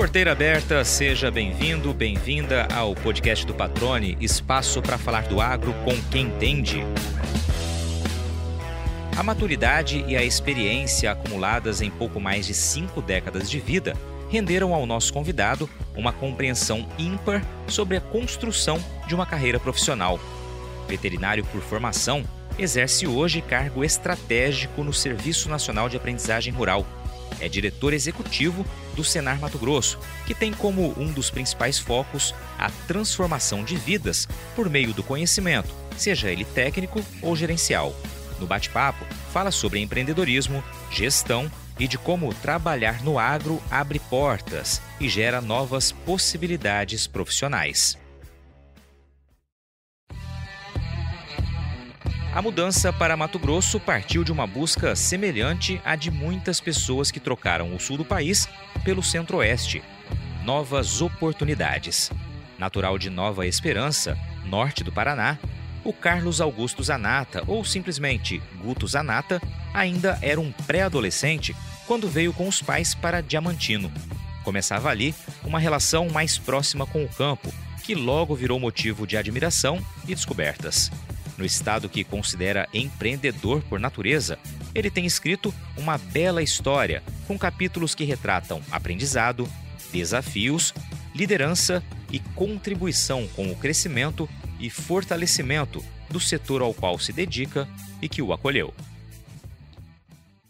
Porteira aberta, seja bem-vindo, bem-vinda ao podcast do Patrone, espaço para falar do agro com quem entende. A maturidade e a experiência acumuladas em pouco mais de cinco décadas de vida renderam ao nosso convidado uma compreensão ímpar sobre a construção de uma carreira profissional. Veterinário por formação, exerce hoje cargo estratégico no Serviço Nacional de Aprendizagem Rural. É diretor executivo do Senar Mato Grosso, que tem como um dos principais focos a transformação de vidas por meio do conhecimento, seja ele técnico ou gerencial. No bate-papo, fala sobre empreendedorismo, gestão e de como trabalhar no agro abre portas e gera novas possibilidades profissionais. A mudança para Mato Grosso partiu de uma busca semelhante à de muitas pessoas que trocaram o sul do país pelo centro-oeste. Novas oportunidades. Natural de Nova Esperança, norte do Paraná, o Carlos Augusto Zanata, ou simplesmente Guto Zanata, ainda era um pré-adolescente quando veio com os pais para Diamantino. Começava ali uma relação mais próxima com o campo, que logo virou motivo de admiração e descobertas. No estado que considera empreendedor por natureza, ele tem escrito uma bela história com capítulos que retratam aprendizado, desafios, liderança e contribuição com o crescimento e fortalecimento do setor ao qual se dedica e que o acolheu.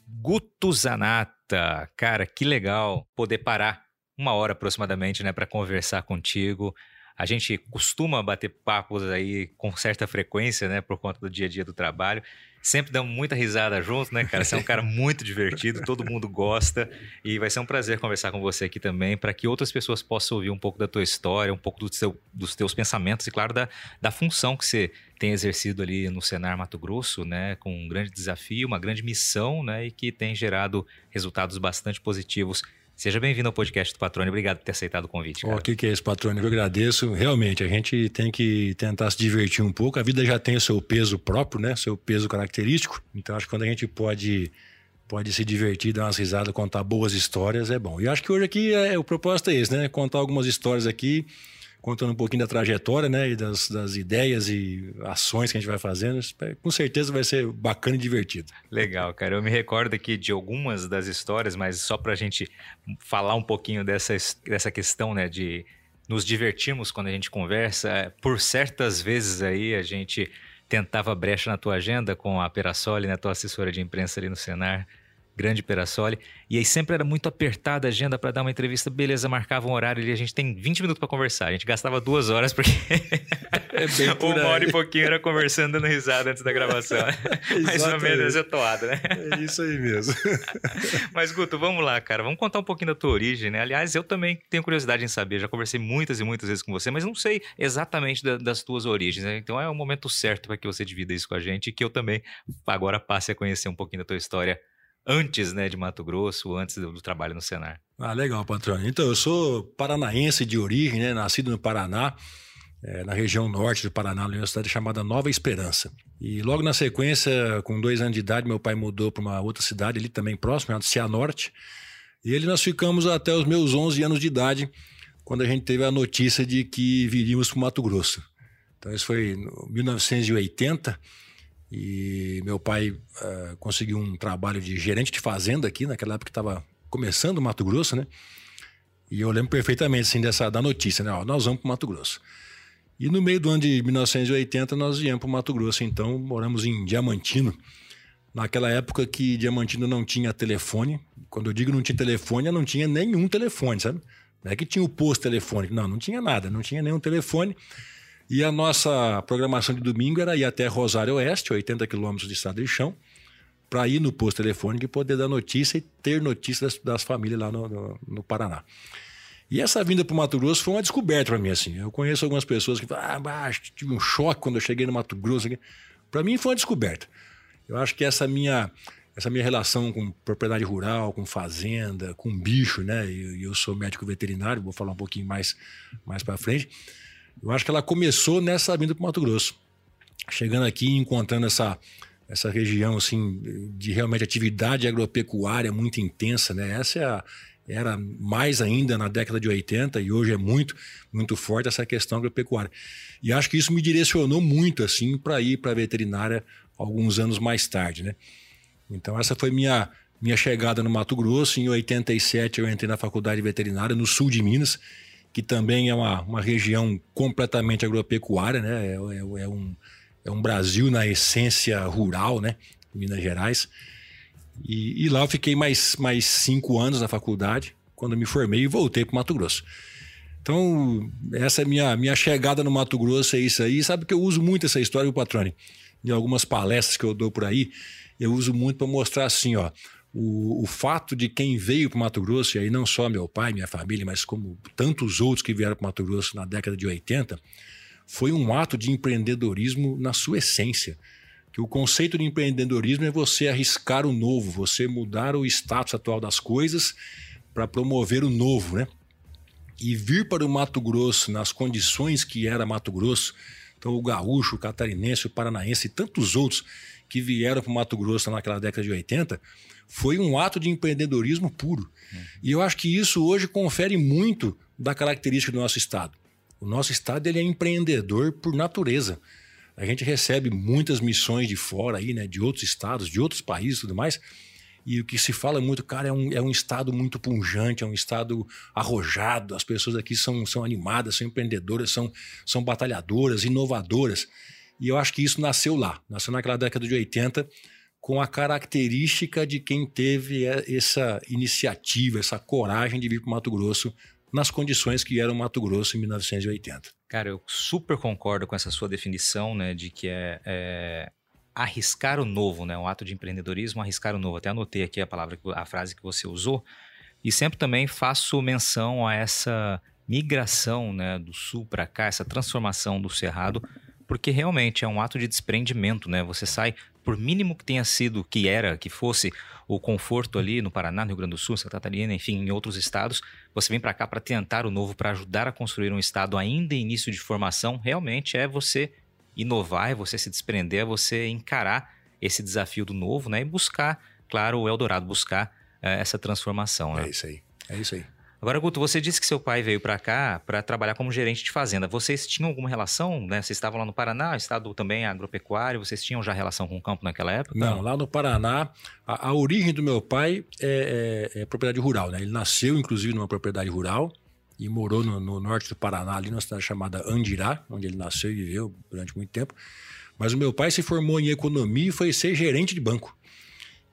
Guto Zanata, cara, que legal poder parar uma hora aproximadamente, né, para conversar contigo, a gente costuma bater papos aí com certa frequência, né, por conta do dia a dia do trabalho. Sempre damos muita risada junto, né, cara? Você é um cara muito divertido, todo mundo gosta e vai ser um prazer conversar com você aqui também para que outras pessoas possam ouvir um pouco da tua história, um pouco do seu, dos teus pensamentos e, claro, da, da função que você tem exercido ali no Senar Mato Grosso, né, com um grande desafio, uma grande missão, né, e que tem gerado resultados bastante positivos Seja bem-vindo ao podcast do Patrônio. Obrigado por ter aceitado o convite. O que, que é esse Patrônio? Eu agradeço. Realmente, a gente tem que tentar se divertir um pouco. A vida já tem o seu peso próprio, né? Seu peso característico. Então, acho que quando a gente pode pode se divertir, dar umas risadas, contar boas histórias, é bom. E acho que hoje aqui é, o propósito é esse, né? Contar algumas histórias aqui contando um pouquinho da trajetória, né? E das, das ideias e ações que a gente vai fazendo. Com certeza vai ser bacana e divertido. Legal, cara. Eu me recordo aqui de algumas das histórias, mas só para a gente falar um pouquinho dessa, dessa questão, né? De nos divertirmos quando a gente conversa. Por certas vezes aí a gente tentava brecha na tua agenda com a Perassoli, né? Tua assessora de imprensa ali no Senar grande Perassoli. E aí sempre era muito apertada a agenda para dar uma entrevista. Beleza, marcava um horário e a gente tem 20 minutos para conversar. A gente gastava duas horas porque é uma hora e pouquinho era conversando, dando risada antes da gravação. Mais ou menos essa toada, né? É isso aí mesmo. Mas, Guto, vamos lá, cara. Vamos contar um pouquinho da tua origem, né? Aliás, eu também tenho curiosidade em saber. Já conversei muitas e muitas vezes com você, mas não sei exatamente da, das tuas origens, né? Então é o momento certo para que você divida isso com a gente e que eu também agora passe a conhecer um pouquinho da tua história antes né, de Mato Grosso, antes do, trabalho no Senar. Ah, legal, patrão. Então, eu sou paranaense de origem, né, nascido no Paraná, é, na região norte do Paraná, numa cidade chamada Nova Esperança. E logo na sequência, com dois anos de idade, meu pai mudou para uma outra cidade ali também próxima, chamada Cianorte. E ele nós ficamos até os meus 11 anos de idade, quando a gente teve a notícia de que viríamos para o Mato Grosso. Então, isso foi em 1980. E meu pai uh, conseguiu um trabalho de gerente de fazenda aqui, naquela época que estava começando o Mato Grosso, né? E eu lembro perfeitamente assim, dessa, da notícia, né? Ó, nós vamos para o Mato Grosso. E no meio do ano de 1980 nós viemos para o Mato Grosso, então moramos em Diamantino. Naquela época que Diamantino não tinha telefone. Quando eu digo não tinha telefone, não tinha nenhum telefone, sabe? Não é que tinha o posto telefônico, não, não tinha nada, não tinha nenhum telefone. E a nossa programação de domingo era ir até Rosário Oeste, 80 quilômetros de estrada de chão, para ir no posto telefônico e poder dar notícia e ter notícias das, das famílias lá no, no, no, Paraná. E essa vinda para o Mato Grosso foi uma descoberta para mim. assim. Eu conheço algumas pessoas que falam, ah, tive um choque quando eu cheguei no Mato Grosso. Para mim foi uma descoberta. Eu acho que essa minha essa minha relação com propriedade rural, com fazenda, com bicho, né? E eu, eu sou médico veterinário, vou falar um pouquinho mais mais para frente. Eu acho que ela começou nessa vinda para o Mato Grosso. Chegando aqui e encontrando essa, essa região assim, de realmente atividade agropecuária muito intensa, né? Essa é a, era mais ainda na década de 80 e hoje é muito, muito forte essa questão agropecuária. E acho que isso me direcionou muito assim para ir para a veterinária alguns anos mais tarde, né? Então essa foi minha minha chegada no Mato Grosso. Em 87 eu entrei na faculdade de veterinária no sul de Minas, que também é uma, uma região completamente agropecuária, né? É, é, é um, é um Brasil na essência rural, né? Minas Gerais. E, e, lá eu fiquei mais, mais cinco anos na faculdade, quando me formei e voltei para Mato Grosso. Então, essa é minha minha chegada no Mato Grosso, é isso aí. Sabe que eu uso muito essa história, o Patrone? Em algumas palestras que eu dou por aí, eu uso muito para mostrar assim, ó. O, o, fato de quem veio para o Mato Grosso, e aí não só meu pai, minha família, mas como tantos outros que vieram para o Mato Grosso na década de 80, foi um ato de empreendedorismo na sua essência. Que o conceito de empreendedorismo é você arriscar o novo, você mudar o status atual das coisas para promover o novo, né? E vir para o Mato Grosso nas condições que era Mato Grosso, então o gaúcho, o catarinense, o paranaense e tantos outros que vieram para o Mato Grosso naquela década de 80, foi um ato de empreendedorismo puro. Uhum. E eu acho que isso hoje confere muito da característica do nosso Estado. O nosso Estado ele é empreendedor por natureza. A gente recebe muitas missões de fora aí, né, de outros estados, de outros países e tudo mais. E o que se fala muito, cara, é um, é um estado muito punjante, é um estado arrojado. As pessoas aqui são, são animadas, são empreendedoras, são, são batalhadoras, inovadoras. E eu acho que isso nasceu lá, nasceu naquela década de 80, com a característica de quem teve essa iniciativa, essa coragem de vir para o Mato Grosso nas condições que era o Mato Grosso em 1980. Cara, eu super concordo com essa sua definição, né, de que é, é arriscar o novo, né, um ato de empreendedorismo, arriscar o novo. Até anotei aqui a palavra, a frase que você usou, e sempre também faço menção a essa migração, né, do sul para cá, essa transformação do cerrado, porque realmente é um ato de desprendimento, né? Você sai por mínimo que tenha sido, que era, que fosse o conforto ali no Paraná, no Rio Grande do Sul, Santa Catarina, enfim, em outros estados, você vem para cá para tentar o novo, para ajudar a construir um estado ainda em início de formação, realmente é você inovar, é você se desprender, é você encarar esse desafio do novo, né, e buscar, claro, o Eldorado, buscar é, essa transformação. Né? É isso aí, é isso aí. Agora, Guto, você disse que seu pai veio para cá para trabalhar como gerente de fazenda. Vocês tinham alguma relação, né? Vocês estavam lá no Paraná, estado também agropecuário, vocês tinham já relação com o campo naquela época? Não, lá no Paraná, a, a origem do meu pai é, é, é, propriedade rural, né? Ele nasceu, inclusive, numa propriedade rural e morou no, no norte do Paraná, ali numa cidade chamada Andirá, onde ele nasceu e viveu durante muito tempo. Mas o meu pai se formou em economia e foi ser gerente de banco.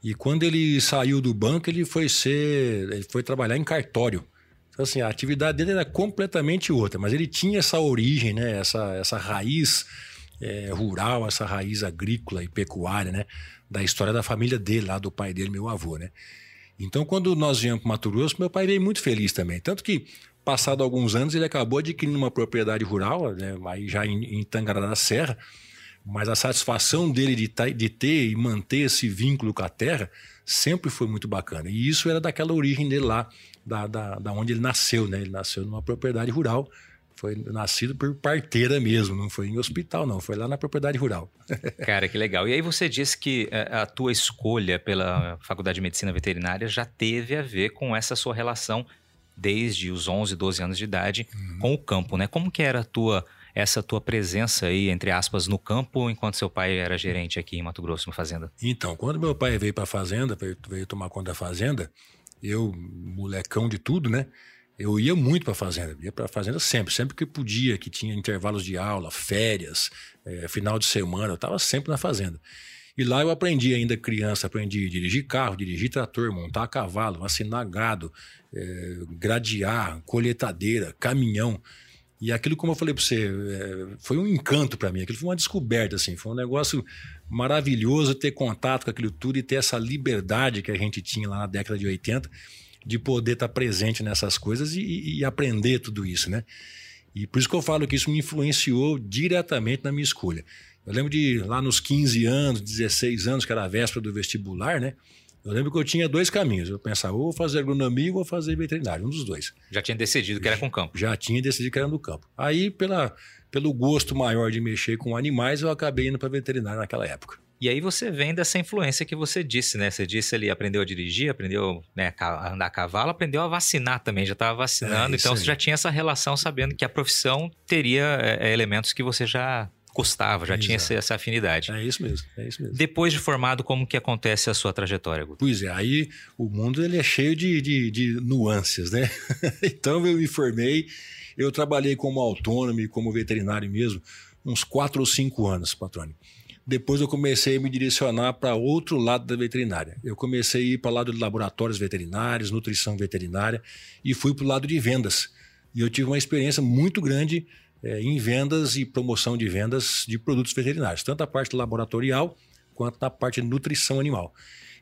E quando ele saiu do banco, ele foi ser, ele foi trabalhar em cartório. Então, assim, a atividade dele era completamente outra, mas ele tinha essa origem, né? essa, essa raiz é, rural, essa raiz agrícola e pecuária, né? Da história da família dele, lá do pai dele, meu avô, né? Então, quando nós viemos para Mato Grosso, meu pai veio muito feliz também. Tanto que, passado alguns anos, ele acabou adquirindo uma propriedade rural, né? aí já em, em Tangará da Serra, mas a satisfação dele de, de ter e manter esse vínculo com a terra sempre foi muito bacana. E isso era daquela origem dele lá, da, da, da onde ele nasceu, né? Ele nasceu numa propriedade rural, foi nascido por parteira mesmo, não foi em hospital, não, foi lá na propriedade rural. Cara, que legal. E aí você disse que eh, a tua escolha pela Faculdade de Medicina Veterinária já teve a ver com essa sua relação desde os 11, 12 anos de idade uhum. com o campo, né? Como que era a tua essa tua presença aí, entre aspas, no campo, enquanto seu pai era gerente aqui em Mato Grosso, na fazenda? Então, quando meu pai veio para a fazenda, veio, veio tomar conta da fazenda, eu, molecão de tudo, né? Eu ia muito para a fazenda, ia para a fazenda sempre, sempre que podia, que tinha intervalos de aula, férias, é, final de semana, eu estava sempre na fazenda. E lá eu aprendi ainda criança, aprendi a dirigir carro, dirigir trator, montar cavalo, vacinar gado, é, gradear, colheitadeira, caminhão. E aquilo, como eu falei para você, é, foi um encanto para mim. Aquilo foi uma descoberta, assim. Foi um negócio maravilhoso ter contato com aquilo tudo e ter essa liberdade que a gente tinha lá na década de 80 de poder estar presente nessas coisas e, e aprender tudo isso, né? E por isso que eu falo que isso me influenciou diretamente na minha escolha. Eu lembro de lá nos 15 anos, 16 anos, que era a véspera do vestibular, né? Eu lembro que eu tinha dois caminhos. Eu pensava, ou vou fazer agronomia ou vou fazer veterinário, um dos dois. Já tinha decidido que era com campo. Já tinha decidido que era no campo. Aí, pela, pelo gosto maior de mexer com animais, eu acabei indo para veterinário naquela época. E aí você vem dessa influência que você disse, né? Você disse ali, aprendeu a dirigir, aprendeu né, a andar a cavalo, aprendeu a vacinar também, já estava vacinando. É, então aí. você já tinha essa relação sabendo que a profissão teria é, é elementos que você já gostava, já Exato. tinha essa, essa, afinidade. É isso mesmo, é isso mesmo. Depois de formado, como que acontece a sua trajetória, Guto? Pois é, aí o mundo ele é cheio de, de, de nuances, né? então eu me formei, eu trabalhei como autônomo e como veterinário mesmo, uns quatro ou cinco anos, patrônio. Depois eu comecei a me direcionar para outro lado da veterinária. Eu comecei a ir para o lado de laboratórios veterinários, nutrição veterinária e fui para o lado de vendas. E eu tive uma experiência muito grande é, em vendas e promoção de vendas de produtos veterinários, tanto a parte laboratorial quanto na parte de nutrição animal.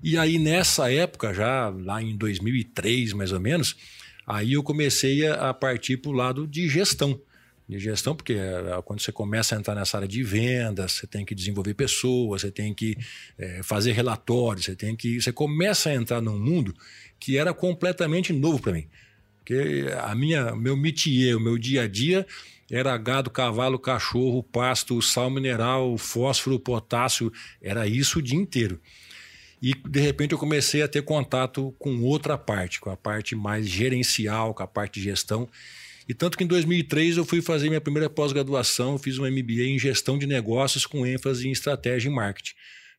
E aí nessa época, já lá em 2003 mais ou menos, aí eu comecei a partir para o lado de gestão de gestão, porque é, quando você começa a entrar nessa área de vendas, você tem que desenvolver pessoas, você tem que é, fazer relatórios, você tem que. Você começa a entrar num mundo que era completamente novo para mim. Porque a minha, meu métier, o meu dia a dia era gado, cavalo, cachorro, pasto, sal mineral, fósforo, potássio, era isso o dia inteiro. E de repente eu comecei a ter contato com outra parte, com a parte mais gerencial, com a parte de gestão. E tanto que em 2003 eu fui fazer minha primeira pós-graduação, fiz um MBA em gestão de negócios com ênfase em estratégia e marketing,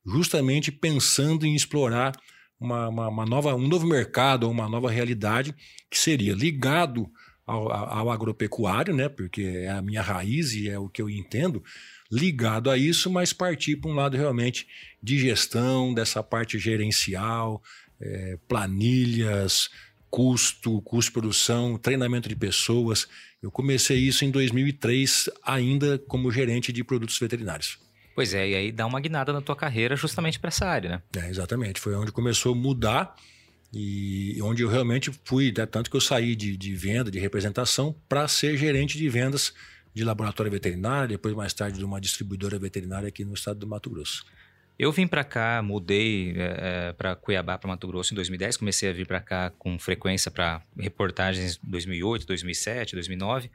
justamente pensando em explorar uma, uma, uma nova, um novo mercado, uma nova realidade que seria ligado ao, ao, agropecuário, né? porque é a minha raiz e é o que eu entendo, ligado a isso, mas partir para um lado realmente de gestão, dessa parte gerencial, é, planilhas, custo, custo de produção, treinamento de pessoas. Eu comecei isso em 2003, ainda como gerente de produtos veterinários. Pois é, e aí dá uma guinada na tua carreira justamente para essa área, né? É, exatamente. Foi onde começou a mudar e onde eu realmente fui, né, tanto que eu saí de, de venda, de representação, para ser gerente de vendas de laboratório veterinário, depois mais tarde de uma distribuidora veterinária aqui no estado do Mato Grosso. Eu vim para cá, mudei é, eh, para Cuiabá, para Mato Grosso em 2010. Comecei a vir para cá com frequência para reportagens 2008, 2007, 2009.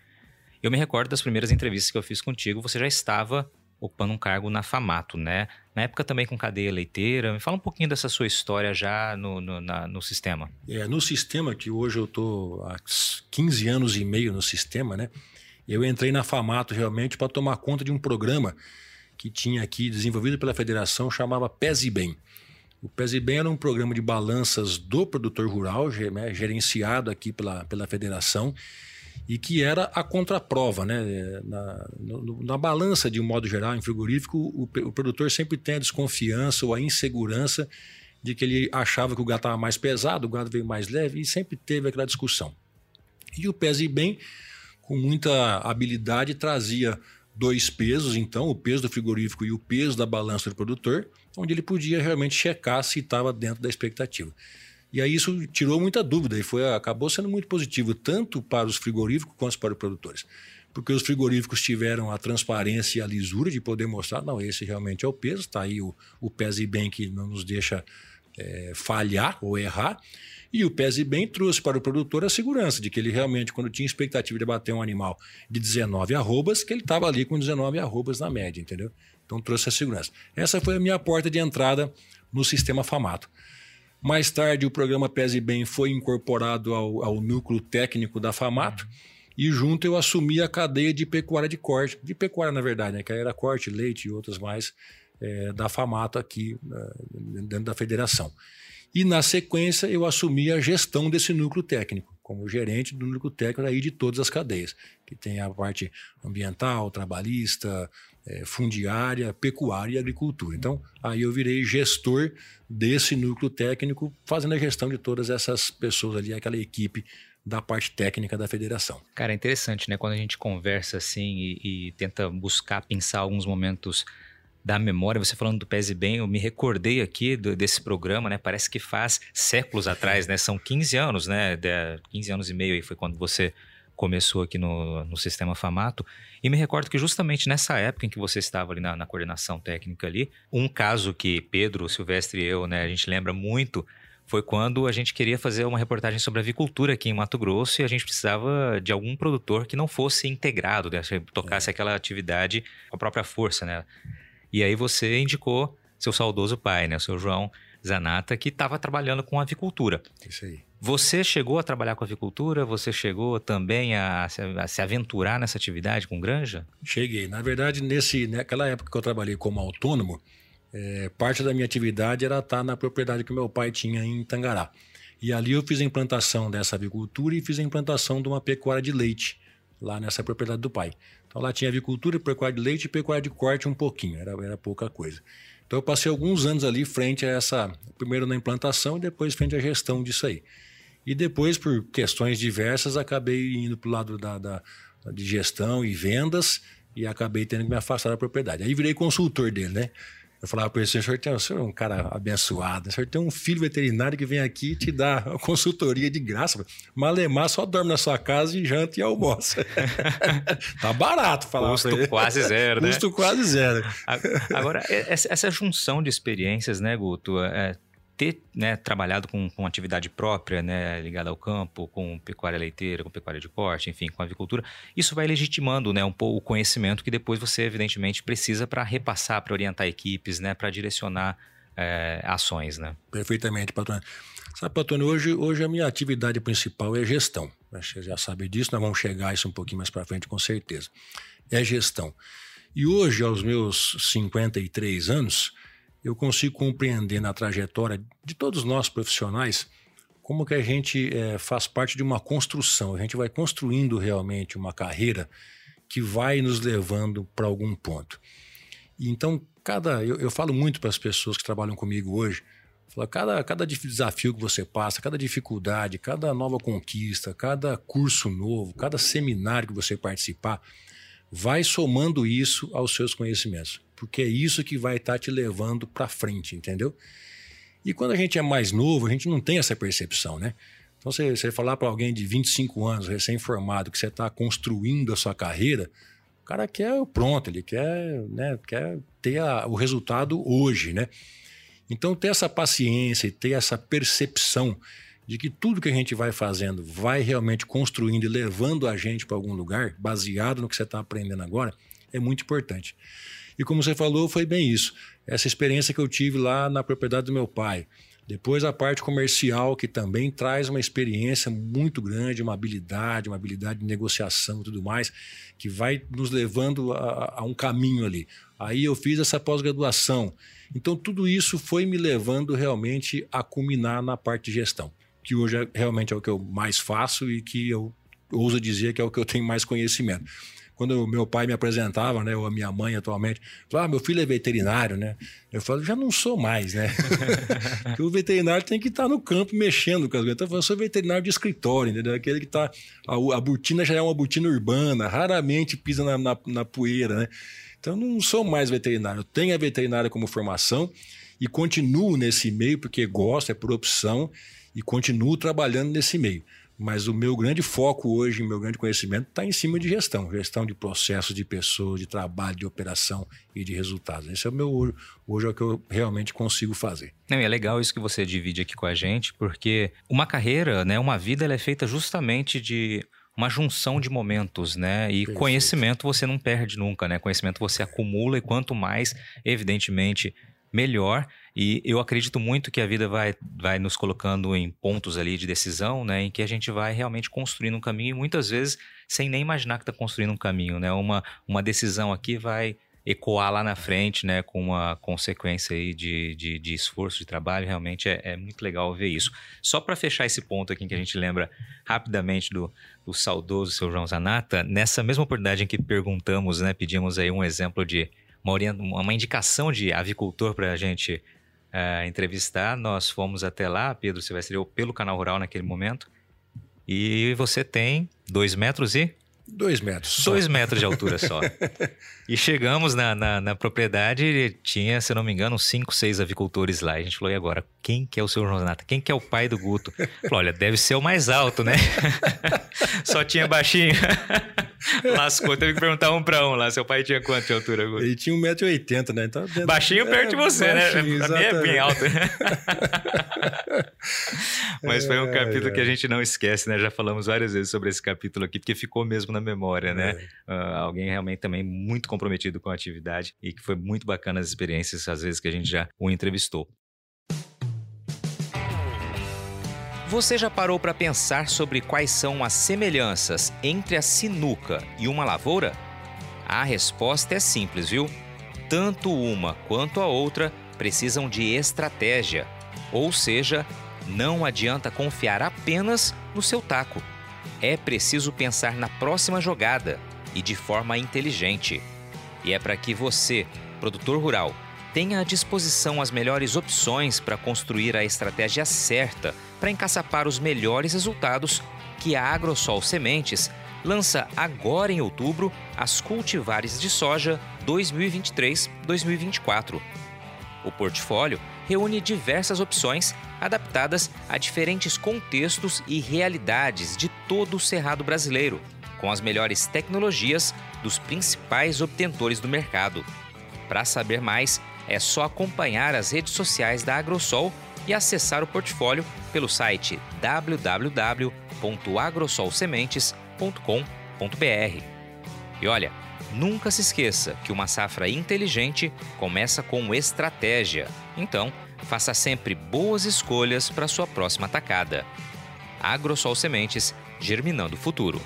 Eu me recordo das primeiras entrevistas que eu fiz contigo. Você já estava ocupando um cargo na Famato, né? Na época também com cadeia leiteira. Me fala um pouquinho dessa sua história já no, no, na, no sistema. É, no sistema, que hoje eu estou há 15 anos e meio no sistema, né? Eu entrei na Famato realmente para tomar conta de um programa que tinha aqui, desenvolvido pela federação, chamava Pese Bem. O Pese Bem era um programa de balanças do produtor rural, né, gerenciado aqui pela, pela federação, e que era a contraprova. Né? Na, no, na balança, de um modo geral, em frigorífico, o, o, produtor sempre tem a desconfiança ou a insegurança de que ele achava que o gado estava mais pesado, o gado veio mais leve, e sempre teve aquela discussão. E o Pese Bem, com muita habilidade, trazia dois pesos, então, o peso do frigorífico e o peso da balança do produtor, onde ele podia realmente checar se estava dentro da expectativa. E aí isso tirou muita dúvida e foi, acabou sendo muito positivo, tanto para os frigoríficos quanto para os produtores. Porque os frigoríficos tiveram a transparência e a lisura de poder mostrar, não, esse realmente é o peso, está aí o, o pese bem que não nos deixa é, falhar ou errar. E o Pese Bem trouxe para o produtor a segurança de que ele realmente, quando tinha expectativa de bater um animal de 19 arrobas, que ele estava ali com 19 arrobas na média, entendeu? Então trouxe a segurança. Essa foi a minha porta de entrada no sistema FAMATO. Mais tarde, o programa Pese Bem foi incorporado ao, ao núcleo técnico da FAMATO e junto eu assumi a cadeia de pecuária de corte, de pecuária na verdade, né, que era corte, leite e outras mais, é, da FAMATO aqui uh, dentro da federação. E, na sequência, eu assumi a gestão desse núcleo técnico, como gerente do núcleo técnico aí de todas as cadeias, que tem a parte ambiental, trabalhista, é, fundiária, pecuária e agricultura. Então, aí eu virei gestor desse núcleo técnico, fazendo a gestão de todas essas pessoas ali, aquela equipe da parte técnica da federação. Cara, é interessante, né? Quando a gente conversa assim e, e tenta buscar pensar alguns momentos da memória, você falando do Pese Bem, eu me recordei aqui do, desse programa, né? Parece que faz séculos atrás, né? São 15 anos, né? De, 15 anos e meio aí foi quando você começou aqui no, no Sistema Famato. E me recordo que justamente nessa época em que você estava ali na, na coordenação técnica ali, um caso que Pedro, Silvestre e eu, né? A gente lembra muito foi quando a gente queria fazer uma reportagem sobre avicultura aqui em Mato Grosso e a gente precisava de algum produtor que não fosse integrado, né? tocasse é. aquela atividade com a própria força, né? E aí você indicou seu saudoso pai, né? O seu João Zanata, que estava trabalhando com avicultura. Isso aí. Você chegou a trabalhar com avicultura? Você chegou também a se, a se, aventurar nessa atividade com granja? Cheguei. Na verdade, nesse, naquela época que eu trabalhei como autônomo, é, parte da minha atividade era estar na propriedade que meu pai tinha em Tangará. E ali eu fiz a implantação dessa avicultura e fiz a implantação de uma pecuária de leite lá nessa propriedade do pai. Então lá tinha avicultura, pecuária de leite e pecuária de corte um pouquinho, era, era pouca coisa. Então eu passei alguns anos ali frente a essa, primeiro na implantação e depois frente à gestão disso aí. E depois, por questões diversas, acabei indo para o lado da, da, de gestão e vendas e acabei tendo que me afastar da propriedade. Aí virei consultor dele, né? Eu falava para ele, o senhor, tem, o senhor é um cara abençoado, o senhor tem um filho veterinário que vem aqui e te dá consultoria de graça. Malemar só dorme na sua casa e janta e almoça. tá barato falar Custo quase zero, né? Custo quase zero. Agora, essa junção de experiências, né, Guto, é, ter né, trabalhado com, com atividade própria, né, ligada ao campo, com pecuária leiteira, com pecuária de corte, enfim, com avicultura, isso vai legitimando né, um pouco o conhecimento que depois você, evidentemente, precisa para repassar, para orientar equipes, né, para direcionar é, ações. Né? Perfeitamente, patrônio. Sabe, patrônio, hoje, hoje a minha atividade principal é gestão. Você já sabe disso, nós vamos chegar a isso um pouquinho mais para frente, com certeza. É gestão. E hoje, aos meus 53 anos, eu consigo compreender na trajetória de todos nós profissionais como que a gente é, faz parte de uma construção. A gente vai construindo realmente uma carreira que vai nos levando para algum ponto. Então, cada eu, eu falo muito para as pessoas que trabalham comigo hoje, falo, cada, cada desafio que você passa, cada dificuldade, cada nova conquista, cada curso novo, cada seminário que você participar, vai somando isso aos seus conhecimentos porque é isso que vai estar tá te levando para frente, entendeu? E quando a gente é mais novo, a gente não tem essa percepção, né? Então, você, você falar para alguém de 25 anos, recém-formado, que você está construindo a sua carreira, o cara quer o pronto, ele quer, né, quer ter a, o resultado hoje, né? Então, ter essa paciência e ter essa percepção de que tudo que a gente vai fazendo vai realmente construindo e levando a gente para algum lugar, baseado no que você está aprendendo agora, é muito importante. E como você falou, foi bem isso. Essa experiência que eu tive lá na propriedade do meu pai. Depois a parte comercial, que também traz uma experiência muito grande, uma habilidade, uma habilidade de negociação e tudo mais, que vai nos levando a, a um caminho ali. Aí eu fiz essa pós-graduação. Então tudo isso foi me levando realmente a culminar na parte de gestão, que hoje é, realmente é o que eu mais faço e que eu ouso dizer que é o que eu tenho mais conhecimento quando meu pai me apresentava, né, ou a minha mãe atualmente, falava, ah, meu filho é veterinário, né? Eu falo, já não sou mais, né? Porque o veterinário tem que estar no campo mexendo com as coisas. Então, eu sou veterinário de escritório, entendeu? Aquele que está. A, a botina já é uma botina urbana, raramente pisa na, na, na poeira, né? Então, não sou mais veterinário. Eu tenho a veterinária como formação e continuo nesse meio porque gosto, é por opção e continuo trabalhando nesse meio. Mas o meu grande foco hoje, o meu grande conhecimento está em cima de gestão, gestão de processos, de pessoas, de trabalho, de operação e de resultados. Esse é o meu hoje é o que eu realmente consigo fazer. Não, é legal isso que você divide aqui com a gente, porque uma carreira, né, uma vida, ela é feita justamente de uma junção de momentos, né? E Perfeito. conhecimento você não perde nunca, né? Conhecimento você acumula e quanto mais, evidentemente, melhor. E eu acredito muito que a vida vai, vai nos colocando em pontos ali de decisão, né? Em que a gente vai realmente construindo um caminho e muitas vezes sem nem imaginar que está construindo um caminho, né? Uma, uma decisão aqui vai ecoar lá na frente, né? Com uma consequência aí de, de, de esforço, de trabalho. Realmente é, é muito legal ver isso. Só para fechar esse ponto aqui que a gente lembra rapidamente do, do saudoso seu João Zanata, nessa mesma oportunidade em que perguntamos, né? Pedimos aí um exemplo de uma, uma indicação de avicultor para a gente uh, entrevistar. Nós fomos até lá, Pedro Silvestre, pelo Canal Rural naquele momento. E você tem dois metros e? Dois metros. Só. Dois metros de altura só. e chegamos na, na, na, propriedade e tinha, se não me engano, cinco, seis avicultores lá. E a gente falou, e agora? Quem que é o seu Jonata? Quem que é o pai do Guto? Falou, olha, deve ser o mais alto, né? só tinha baixinho. Lascou, teve que perguntar um pra um lá. Seu pai tinha quanto de altura, Guto? Ele tinha 1,80m, né? Então, baixinho perto é, de você, né? baixinho, né? A minha é bem alta. Mas foi um é, capítulo é. que a gente não esquece, né? Já falamos várias vezes sobre esse capítulo aqui, porque ficou mesmo na memória, né? É. Uh, alguém realmente também muito comprometido com a atividade e que foi muito bacana as experiências, às vezes, que a gente já o entrevistou. Você já parou para pensar sobre quais são as semelhanças entre a sinuca e uma lavoura? A resposta é simples, viu? Tanto uma quanto a outra precisam de estratégia, ou seja, não adianta confiar apenas no seu taco. É preciso pensar na próxima jogada e de forma inteligente. E é para que você, produtor rural, tenha à disposição as melhores opções para construir a estratégia certa para encaçapar os melhores resultados que a Agrosol Sementes lança agora em outubro as cultivares de soja 2023-2024. O portfólio reúne diversas opções adaptadas a diferentes contextos e realidades de todo o cerrado brasileiro, com as melhores tecnologias dos principais obtentores do mercado. Para saber mais, é só acompanhar as redes sociais da Agrosol e acessar o portfólio pelo site www.agrosolsementes.com.br. E olha, nunca se esqueça que uma safra inteligente começa com estratégia. Então, faça sempre boas escolhas para sua próxima atacada. Agrosol Sementes, germinando o futuro.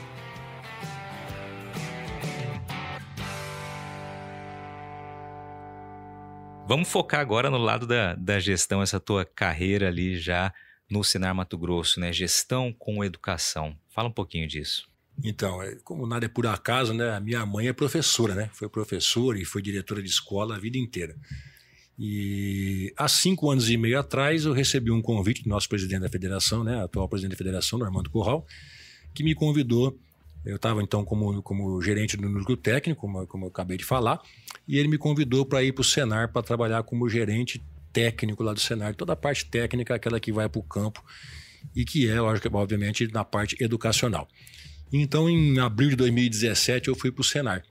Vamos focar agora no lado da, da gestão, essa tua carreira ali já no Senar Mato Grosso, né? Gestão com educação. Fala um pouquinho disso. Então, é, como nada é por acaso, né? A minha mãe é professora, né? Foi professora e foi diretora de escola a vida inteira. E há cinco anos e meio atrás eu recebi um convite do nosso presidente da federação, né? Atual presidente da federação, Armando Corral, que me convidou eu estava então como, como gerente do núcleo técnico, como, como eu acabei de falar, e ele me convidou para ir para o Senar para trabalhar como gerente técnico lá do Senar. Toda a parte técnica, aquela que vai para o campo e que é, obviamente, na parte educacional. Então, em abril de 2017, eu fui para o Senar.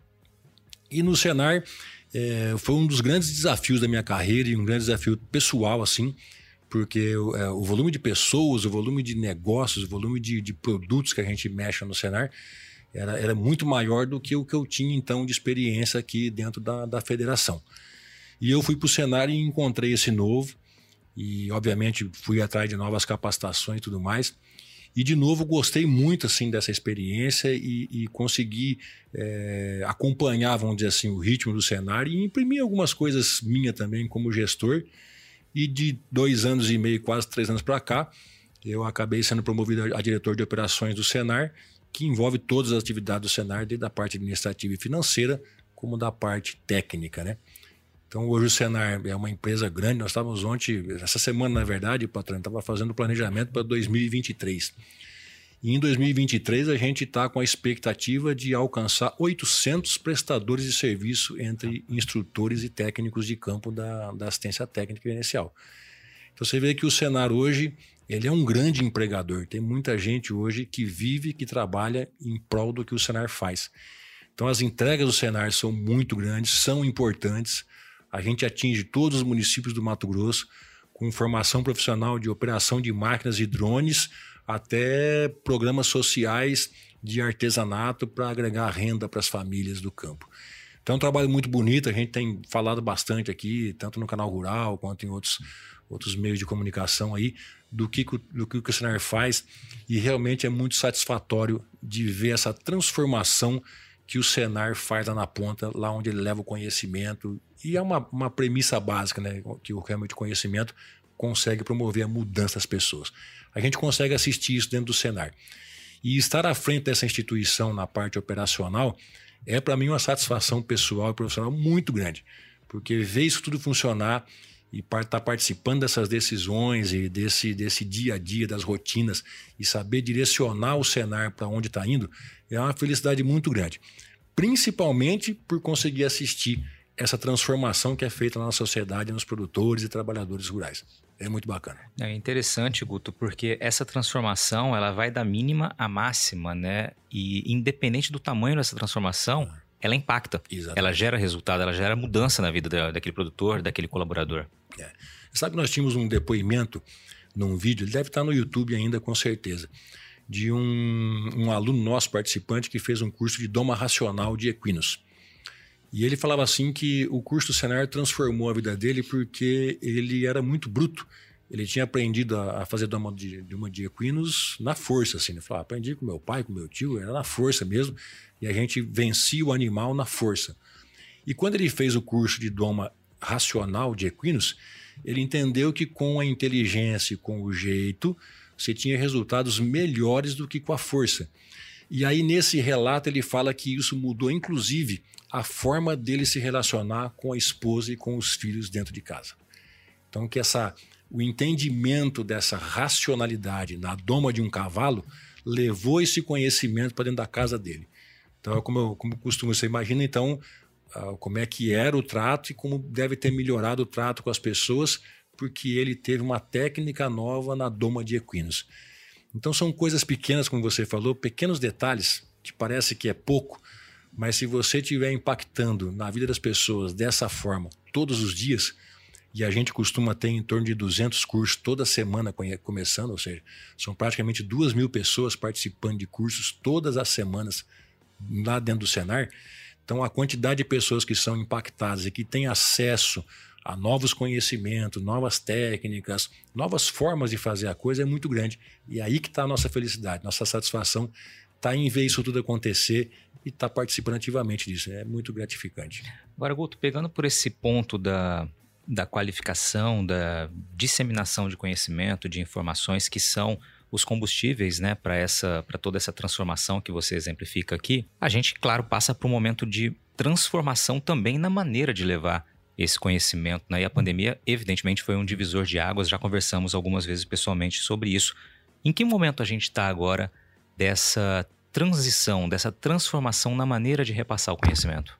E no Senar é, foi um dos grandes desafios da minha carreira e um grande desafio pessoal, assim, porque o, é, o volume de pessoas, o volume de negócios, o volume de, de produtos que a gente mexe no Senar era, era muito maior do que o que eu tinha então de experiência aqui dentro da, da federação. E eu fui para o cenário e encontrei esse novo, e obviamente fui atrás de novas capacitações e tudo mais. E de novo gostei muito assim dessa experiência e, e consegui é, acompanhar, vamos dizer assim, o ritmo do cenário e imprimir algumas coisas minhas também como gestor. E de dois anos e meio, quase três anos para cá, eu acabei sendo promovido a diretor de operações do Senar que envolve todas as atividades do Senar, desde a parte administrativa e financeira, como da parte técnica, né? Então, hoje o Senar é uma empresa grande. Nós estávamos ontem, essa semana, na verdade, patrão, estava fazendo o planejamento para 2023. E em 2023, a gente está com a expectativa de alcançar 800 prestadores de serviço entre instrutores e técnicos de campo da, da assistência técnica inicial. Então, você vê que o Senar hoje ele é um grande empregador. Tem muita gente hoje que vive, que trabalha em prol do que o Senar faz. Então, as entregas do Senar são muito grandes, são importantes. A gente atinge todos os municípios do Mato Grosso com formação profissional de operação de máquinas e drones, até programas sociais de artesanato para agregar renda para as famílias do campo. Então, é um trabalho muito bonito. A gente tem falado bastante aqui, tanto no canal Rural quanto em outros, outros meios de comunicação aí, do que, do que o Senar faz e realmente é muito satisfatório de ver essa transformação que o Senar faz lá na ponta, lá onde ele leva o conhecimento. E é uma, uma premissa básica, né? Que o realmente conhecimento consegue promover a mudança das pessoas. A gente consegue assistir isso dentro do Senar. E estar à frente dessa instituição na parte operacional é, para mim, uma satisfação pessoal e profissional muito grande. Porque ver isso tudo funcionar e estar tá participando dessas decisões e desse, desse dia a dia, das rotinas e saber direcionar o Senar para onde está indo, é uma felicidade muito grande. Principalmente por conseguir assistir essa transformação que é feita na sociedade, nos produtores e trabalhadores rurais. É muito bacana. É interessante, Guto, porque essa transformação ela vai da mínima à máxima, né? E independente do tamanho dessa transformação, ela impacta. Exatamente. Ela gera resultado, ela gera mudança na vida da, daquele produtor, daquele colaborador. É. Sabe, nós tínhamos um depoimento num vídeo, ele deve estar no YouTube ainda com certeza, de um, um aluno nosso participante que fez um curso de doma racional de equinos. E ele falava assim que o curso do Senar transformou a vida dele porque ele era muito bruto. Ele tinha aprendido a fazer doma de, de uma de equinos na força, assim. Ele falava, aprendi com meu pai, com meu tio, era na força mesmo. E a gente vencia o animal na força. E quando ele fez o curso de doma racional de equinos, ele entendeu que com a inteligência e com o jeito, você tinha resultados melhores do que com a força. E aí, nesse relato, ele fala que isso mudou, inclusive, a forma dele se relacionar com a esposa e com os filhos dentro de casa. Então, que essa, o entendimento dessa racionalidade na doma de um cavalo levou esse conhecimento para dentro da casa dele. Então, como eu como costumo, você imagina então como é que era o trato e como deve ter melhorado o trato com as pessoas, porque ele teve uma técnica nova na doma de equinos. Então são coisas pequenas, como você falou, pequenos detalhes que parece que é pouco, mas se você estiver impactando na vida das pessoas dessa forma todos os dias, e a gente costuma ter em torno de 200 cursos toda semana começando, ou seja, são praticamente duas mil pessoas participando de cursos todas as semanas lá dentro do Senar. Então, a quantidade de pessoas que são impactadas e que têm acesso a novos conhecimentos, novas técnicas, novas formas de fazer a coisa é muito grande. E é aí que está a nossa felicidade, nossa satisfação está em ver isso tudo acontecer e estar tá participando ativamente disso. É muito gratificante. Agora, Guto, pegando por esse ponto da, da qualificação, da disseminação de conhecimento, de informações que são os combustíveis, né, para essa, para toda essa transformação que você exemplifica aqui, a gente, claro, passa por um momento de transformação também na maneira de levar esse conhecimento, né? E a pandemia, evidentemente, foi um divisor de águas. Já conversamos algumas vezes pessoalmente sobre isso. Em que momento a gente está agora dessa transição, dessa transformação na maneira de repassar o conhecimento?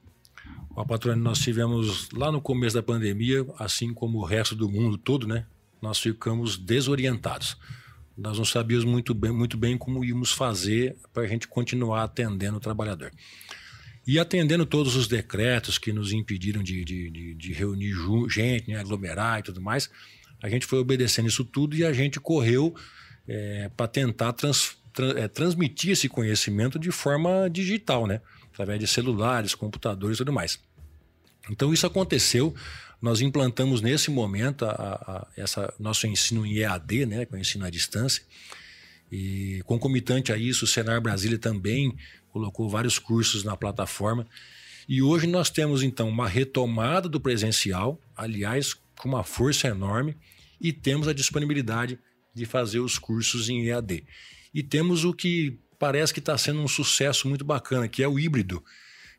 Patrônio, nós tivemos lá no começo da pandemia, assim como o resto do mundo todo, né? Nós ficamos desorientados. Nós não sabíamos muito bem, muito bem como íamos fazer para a gente continuar atendendo o trabalhador. E atendendo todos os decretos que nos impediram de, de, de, de reunir gente, né, aglomerar e tudo mais, a gente foi obedecendo isso tudo e a gente correu é, para tentar trans, é, transmitir esse conhecimento de forma digital, né? Através de celulares, computadores e tudo mais. Então isso aconteceu. Nós implantamos nesse momento a, a, essa nosso ensino em EAD, né, com ensino à distância. E concomitante a isso, o Senar Brasília também colocou vários cursos na plataforma. E hoje nós temos então uma retomada do presencial, aliás, com uma força enorme, e temos a disponibilidade de fazer os cursos em EAD. E temos o que parece que está sendo um sucesso muito bacana, que é o híbrido,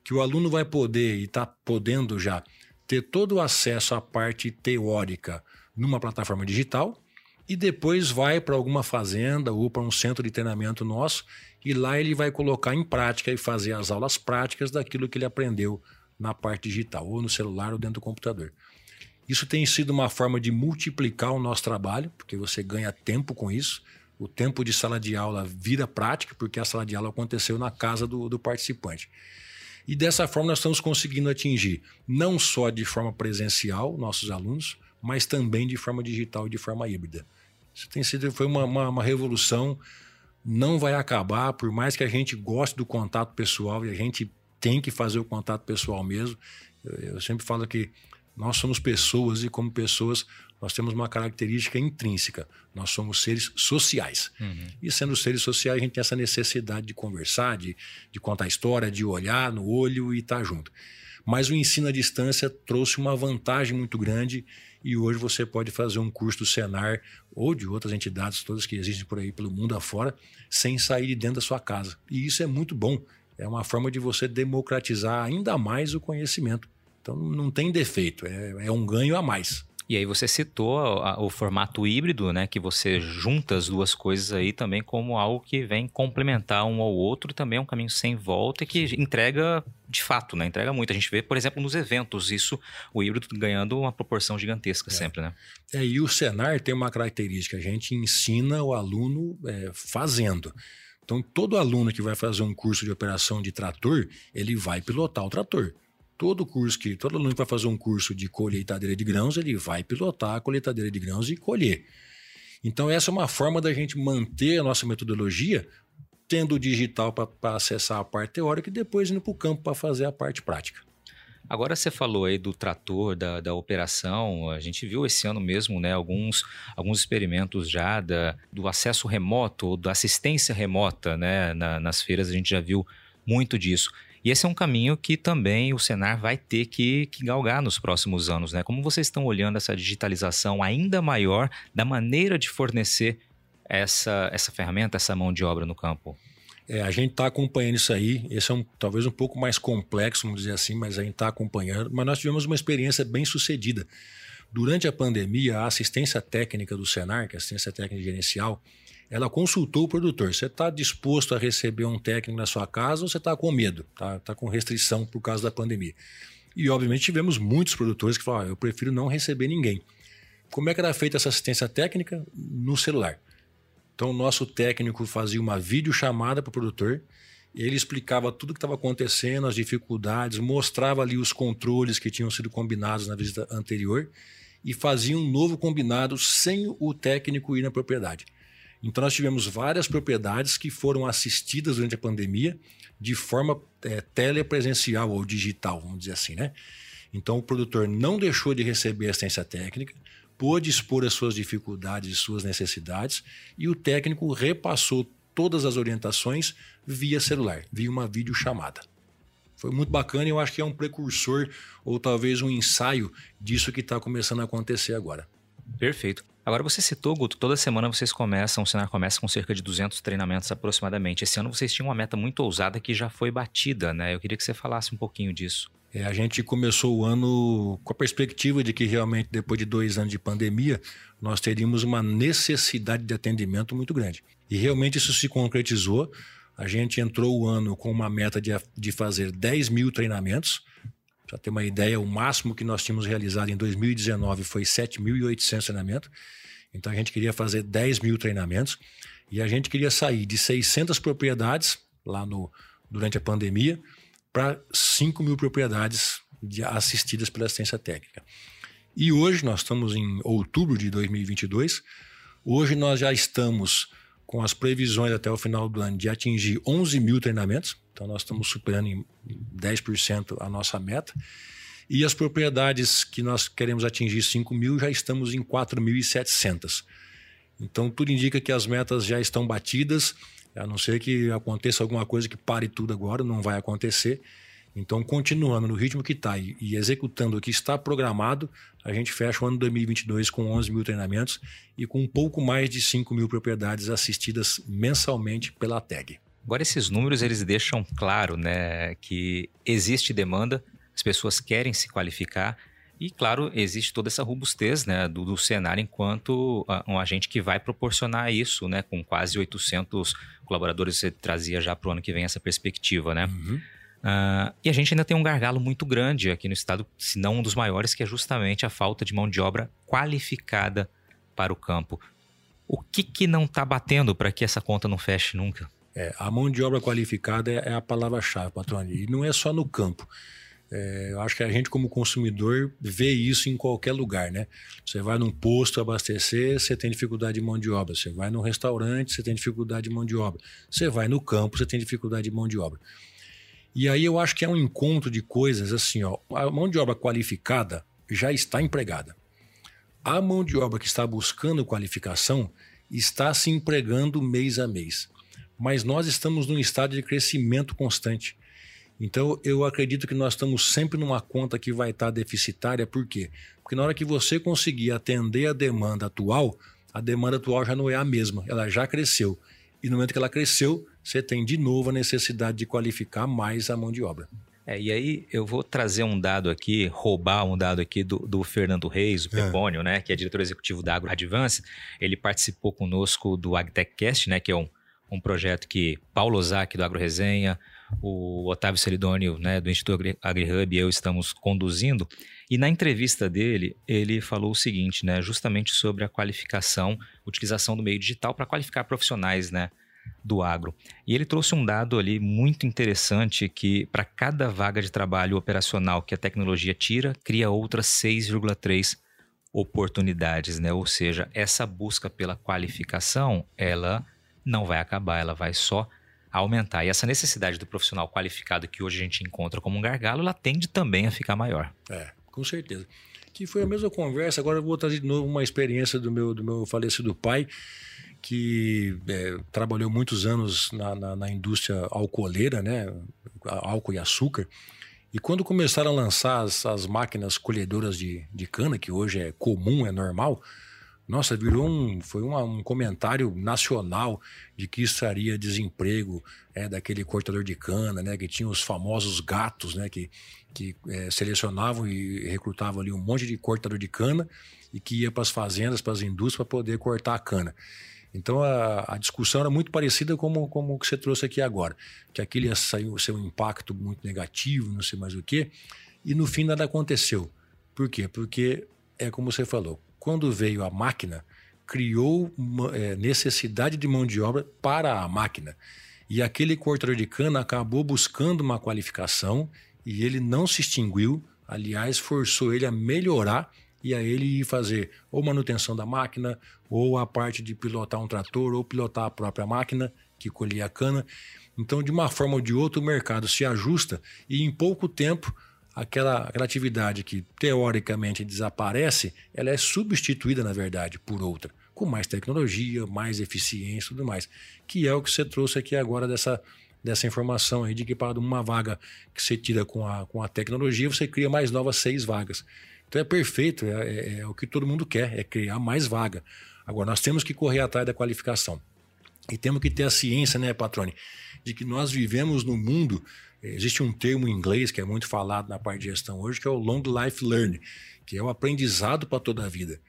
que o aluno vai poder e está podendo já ter todo o acesso à parte teórica numa plataforma digital e depois vai para alguma fazenda ou para um centro de treinamento nosso e lá ele vai colocar em prática e fazer as aulas práticas daquilo que ele aprendeu na parte digital, ou no celular ou dentro do computador. Isso tem sido uma forma de multiplicar o nosso trabalho, porque você ganha tempo com isso o tempo de sala de aula vira prática, porque a sala de aula aconteceu na casa do, do participante. E dessa forma nós estamos conseguindo atingir não só de forma presencial nossos alunos, mas também de forma digital e de forma híbrida. Isso tem sido foi uma, uma, uma revolução, não vai acabar, por mais que a gente goste do contato pessoal e a gente tem que fazer o contato pessoal mesmo. Eu, eu sempre falo que nós somos pessoas e, como pessoas, nós temos uma característica intrínseca. Nós somos seres sociais. Uhum. E sendo seres sociais, a gente tem essa necessidade de conversar, de, de contar história, de olhar no olho e estar tá junto. Mas o ensino à distância trouxe uma vantagem muito grande e hoje você pode fazer um curso do Senar ou de outras entidades todas que existem por aí pelo mundo afora sem sair de dentro da sua casa. E isso é muito bom. É uma forma de você democratizar ainda mais o conhecimento. Então não tem defeito, é, é um ganho a mais. E aí você citou o formato híbrido, né, que você junta as duas coisas aí também como algo que vem complementar um ao outro e também é um caminho sem volta e que entrega de fato, né, entrega muito. A gente vê, por exemplo, nos eventos, isso, o híbrido ganhando uma proporção gigantesca é. sempre, né? É, e o Senar tem uma característica, a gente ensina o aluno é, fazendo. Então, todo aluno que vai fazer um curso de operação de trator, ele vai pilotar o trator todo curso que todo aluno que vai fazer um curso de colheitadeira de grãos, ele vai pilotar a colheitadeira de grãos e colher. Então, essa é uma forma da gente manter a nossa metodologia, tendo o digital para acessar a parte teórica e depois indo para o campo para fazer a parte prática. Agora você falou aí do trator, da, da operação. A gente viu esse ano mesmo, né, alguns, alguns experimentos já da, do acesso remoto, da assistência remota, né, na, nas feiras a gente já viu muito disso. E esse é um caminho que também o Senar vai ter que, que galgar nos próximos anos, né? Como vocês estão olhando essa digitalização ainda maior da maneira de fornecer essa, essa ferramenta, essa mão de obra no campo? É, a gente está acompanhando isso aí. Esse é um, talvez um pouco mais complexo, vamos dizer assim, mas a gente está acompanhando. Mas nós tivemos uma experiência bem sucedida. Durante a pandemia, a assistência técnica do Senar, que é a assistência técnica gerencial, ela consultou o produtor. Você está disposto a receber um técnico na sua casa ou você está com medo? Está tá com restrição por causa da pandemia? E, obviamente, tivemos muitos produtores que falaram: ah, eu prefiro não receber ninguém. Como é que era feita essa assistência técnica? No celular. Então, o nosso técnico fazia uma videochamada para o produtor, ele explicava tudo o que estava acontecendo, as dificuldades, mostrava ali os controles que tinham sido combinados na visita anterior e fazia um novo combinado sem o técnico ir na propriedade. Então, nós tivemos várias propriedades que foram assistidas durante a pandemia de forma é, telepresencial ou digital, vamos dizer assim, né? Então, o produtor não deixou de receber assistência técnica, pôde expor as suas dificuldades e suas necessidades e o técnico repassou todas as orientações via celular, via uma videochamada. Foi muito bacana e eu acho que é um precursor ou talvez um ensaio disso que está começando a acontecer agora. Perfeito. Agora você citou, Guto, toda semana vocês começam, o Senar começa com cerca de 200 treinamentos aproximadamente. Esse ano vocês tinham uma meta muito ousada que já foi batida, né? Eu queria que você falasse um pouquinho disso. É, a gente começou o ano com a perspectiva de que realmente depois de dois anos de pandemia nós teríamos uma necessidade de atendimento muito grande. E realmente isso se concretizou. A gente entrou o ano com uma meta de, de fazer 10 mil treinamentos. Para ter uma ideia, o máximo que nós tínhamos realizado em 2019 foi 7.800 treinamentos. Então a gente queria fazer 10 mil treinamentos e a gente queria sair de 600 propriedades lá no, durante a pandemia para 5 mil propriedades de, assistidas pela assistência técnica. E hoje, nós estamos em outubro de 2022, hoje nós já estamos com as previsões até o final do ano de atingir 11 mil treinamentos, então nós estamos superando em 10% a nossa meta. E as propriedades que nós queremos atingir 5 mil, já estamos em 4.700. Então tudo indica que as metas já estão batidas a não ser que aconteça alguma coisa que pare tudo agora, não vai acontecer. Então, continuando no ritmo que está e, e, executando o que está programado, a gente fecha o ano 2022 com 11 mil treinamentos e com um pouco mais de 5 mil propriedades assistidas mensalmente pela TAG. Agora, esses números eles deixam claro né, que existe demanda, as pessoas querem se qualificar e, claro, existe toda essa robustez né, do, do cenário enquanto um agente que vai proporcionar isso, né, com quase 800 colaboradores, você trazia já para o ano que vem essa perspectiva, né? Uhum. Uh, e a gente ainda tem um gargalo muito grande aqui no estado, se não um dos maiores, que é justamente a falta de mão de obra qualificada para o campo. O que, que não está batendo para que essa conta não feche nunca? É, a mão de obra qualificada é, é a palavra-chave, patrão. E não é só no campo. É, eu acho que a gente, como consumidor, vê isso em qualquer lugar, né? Você vai num posto abastecer, você tem dificuldade de mão de obra. Você vai num restaurante, você tem dificuldade de mão de obra. Você vai no campo, você tem dificuldade de mão de obra. E aí eu acho que é um encontro de coisas assim, ó. A mão de obra qualificada já está empregada. A mão de obra que está buscando qualificação está se empregando mês a mês. Mas nós estamos num estado de crescimento constante. Então, eu acredito que nós estamos sempre numa conta que vai estar deficitária, por quê? Porque na hora que você conseguir atender a demanda atual, a demanda atual já não é a mesma, ela já cresceu. E no momento que ela cresceu, você tem de novo a necessidade de qualificar mais a mão de obra. É, e aí eu vou trazer um dado aqui, roubar um dado aqui do, do Fernando Reis, o é. Pepônio, é. né, que é diretor executivo da Agro Advance. Ele participou conosco do AgTechCast, né, que é um, um projeto que Paulo Ozaki do Agro Resenha, o Otávio Celidônio, né, do Instituto AgriHub e eu estamos conduzindo. E na entrevista dele, ele falou o seguinte, né, justamente sobre a qualificação, utilização do meio digital para qualificar profissionais, né, do agro. E ele trouxe um dado ali muito interessante que para cada vaga de trabalho operacional que a tecnologia tira, cria outras 6,3 oportunidades, né? Ou seja, essa busca pela qualificação, ela não vai acabar, ela vai só aumentar. E essa necessidade do profissional qualificado que hoje a gente encontra como um gargalo, ela tende também a ficar maior. É, com certeza. Que foi a mesma conversa, agora eu vou trazer de novo uma experiência do meu, do meu falecido pai, que é, trabalhou muitos anos na, na, na indústria alcooleira, né? Álcool e açúcar. E quando começaram a lançar as, as máquinas colhedoras de, de cana, que hoje é comum, é normal, nossa, virou um, foi uma, um comentário nacional de que isso traria desemprego é, daquele cortador de cana, né, que tinha os famosos gatos, né, que, que é, selecionavam e recrutavam ali um monte de cortador de cana e que ia para as fazendas, para as indústrias para poder cortar a cana. Então a, a, discussão era muito parecida como, como o que você trouxe aqui agora, que aquilo ia ser um impacto muito negativo, não sei mais o quê, e no fim nada aconteceu. Por quê? Porque é como você falou, quando veio a máquina, criou uma, é, necessidade de mão de obra para a máquina. E aquele cortador de cana acabou buscando uma qualificação e ele não se extinguiu, aliás, forçou ele a melhorar e a ele ir fazer ou manutenção da máquina, ou a parte de pilotar um trator, ou pilotar a própria máquina que colhia a cana. Então, de uma forma ou de outra, o mercado se ajusta e em pouco tempo aquela, aquela atividade que teoricamente desaparece, ela é substituída, na verdade, por outra, com mais tecnologia, mais eficiência e tudo mais, que é o que você trouxe aqui agora dessa, dessa informação aí de que para uma vaga que você tira com a, com a tecnologia, você cria mais novas seis vagas. Então é perfeito, é, é, é, o que todo mundo quer, é criar mais vaga. Agora, nós temos que correr atrás da qualificação. E temos que ter a ciência, né, Patrone, de que nós vivemos no mundo. Existe um termo em inglês que é muito falado na parte de gestão hoje, que é o long life learning, que é o aprendizado para toda a vida.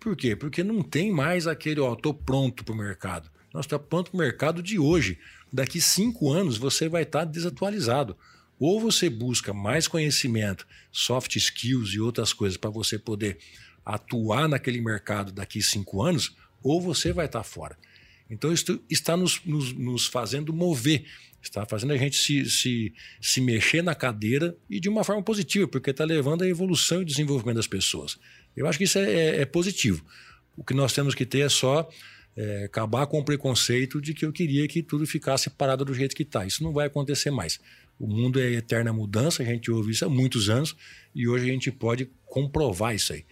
Por quê? Porque não tem mais aquele, ó, estou pronto para o mercado. Nós estamos pronto para o mercado de hoje. Daqui cinco anos você vai estar desatualizado. Ou você busca mais conhecimento, soft skills e outras coisas para você poder atuar naquele mercado daqui cinco anos, ou você vai estar fora. Então, isso está nos, nos, nos fazendo mover, está fazendo a gente se, se, se mexer na cadeira e de uma forma positiva, porque está levando a evolução e desenvolvimento das pessoas. Eu acho que isso é, é, é positivo. O que nós temos que ter é só é, acabar com o preconceito de que eu queria que tudo ficasse parado do jeito que está. Isso não vai acontecer mais. O mundo é eterna mudança, a gente ouve isso há muitos anos e hoje a gente pode comprovar isso aí.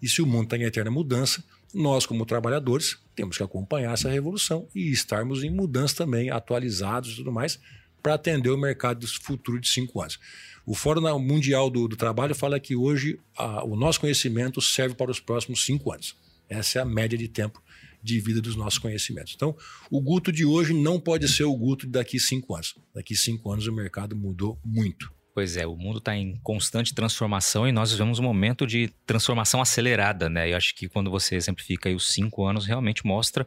E se o mundo está em eterna mudança, nós, como trabalhadores, temos que acompanhar essa revolução e estarmos em mudança também, atualizados e tudo mais, para atender o mercado do futuro de cinco anos. O Fórum Mundial do, do Trabalho fala que hoje a, o nosso conhecimento serve para os próximos cinco anos. Essa é a média de tempo de vida dos nossos conhecimentos. Então, o Guto de hoje não pode ser o Guto daqui cinco anos. Daqui cinco anos o mercado mudou muito. Pois é, o mundo está em constante transformação e nós vivemos um momento de transformação acelerada, né? Eu acho que quando você exemplifica os cinco anos, realmente mostra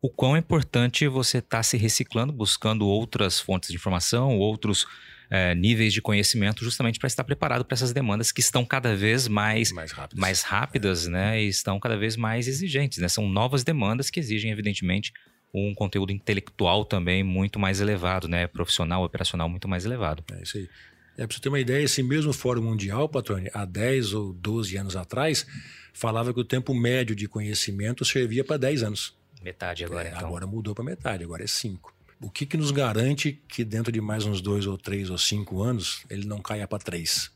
o quão é importante você estar tá se reciclando, buscando outras fontes de informação, outros é, níveis de conhecimento, justamente para estar preparado para essas demandas que estão cada vez mais, mais rápidas, mais rápidas é. né? E estão cada vez mais exigentes, né? São novas demandas que exigem, evidentemente, um conteúdo intelectual também muito mais elevado, né? Profissional, operacional muito mais elevado. É isso aí. É, para você ter uma ideia, esse mesmo Fórum Mundial, Patrone, há 10 ou 12 anos atrás, falava que o tempo médio de conhecimento servia para 10 anos. Metade agora, é, então. Agora mudou para metade, agora é 5 o que, que nos garante que dentro de mais uns dois ou três ou cinco anos ele não caia para três?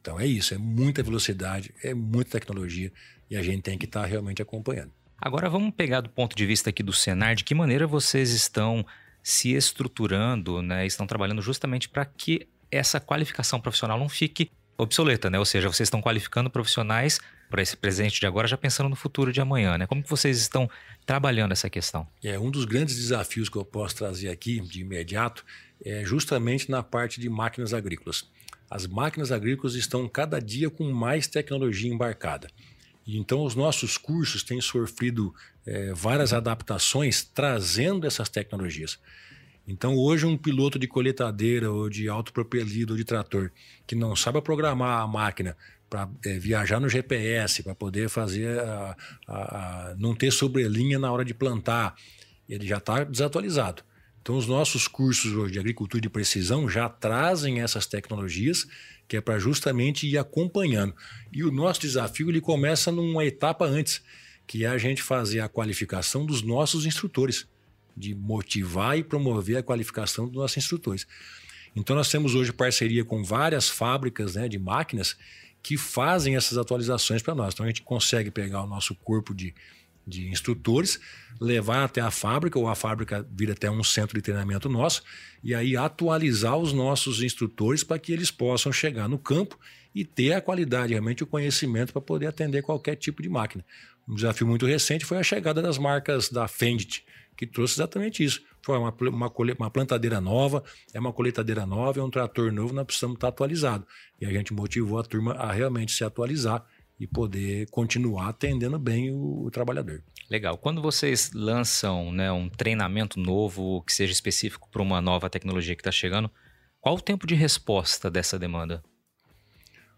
Então é isso, é muita velocidade, é muita tecnologia e a gente tem que estar tá realmente acompanhando. Agora vamos pegar do ponto de vista aqui do Senar, de que maneira vocês estão se estruturando, né? Estão trabalhando justamente para que essa qualificação profissional não fique obsoleta, né? Ou seja, vocês estão qualificando profissionais para esse presente de agora, já pensando no futuro de amanhã, né? Como que vocês estão trabalhando essa questão? É um dos grandes desafios que eu posso trazer aqui de imediato é justamente na parte de máquinas agrícolas. As máquinas agrícolas estão cada dia com mais tecnologia embarcada. Então os nossos cursos têm sofrido é, várias adaptações trazendo essas tecnologias. Então, hoje, um piloto de coletadeira ou de autopropelido ou de trator que não sabe programar a máquina para é, viajar no GPS, para poder fazer a, a, a, não ter sobrelinha na hora de plantar, ele já está desatualizado. Então, os nossos cursos hoje de agricultura de precisão já trazem essas tecnologias, que é para justamente ir acompanhando. E o nosso desafio ele começa numa etapa antes, que é a gente fazer a qualificação dos nossos instrutores, de motivar e promover a qualificação dos nossos instrutores. Então, nós temos hoje parceria com várias fábricas né, de máquinas que fazem essas atualizações para nós. Então, a gente consegue pegar o nosso corpo de de instrutores, levar até a fábrica, ou a fábrica vir até um centro de treinamento nosso, e aí atualizar os nossos instrutores para que eles possam chegar no campo e ter a qualidade, realmente o conhecimento para poder atender qualquer tipo de máquina. Um desafio muito recente foi a chegada das marcas da Fendt, que trouxe exatamente isso. Foi uma, uma, uma, plantadeira nova, é uma coletadeira nova, é um trator novo, nós precisamos estar atualizado. E a gente motivou a turma a realmente se atualizar e poder continuar atendendo bem o, o trabalhador. Legal. Quando vocês lançam né, um treinamento novo que seja específico para uma nova tecnologia que está chegando, qual o tempo de resposta dessa demanda?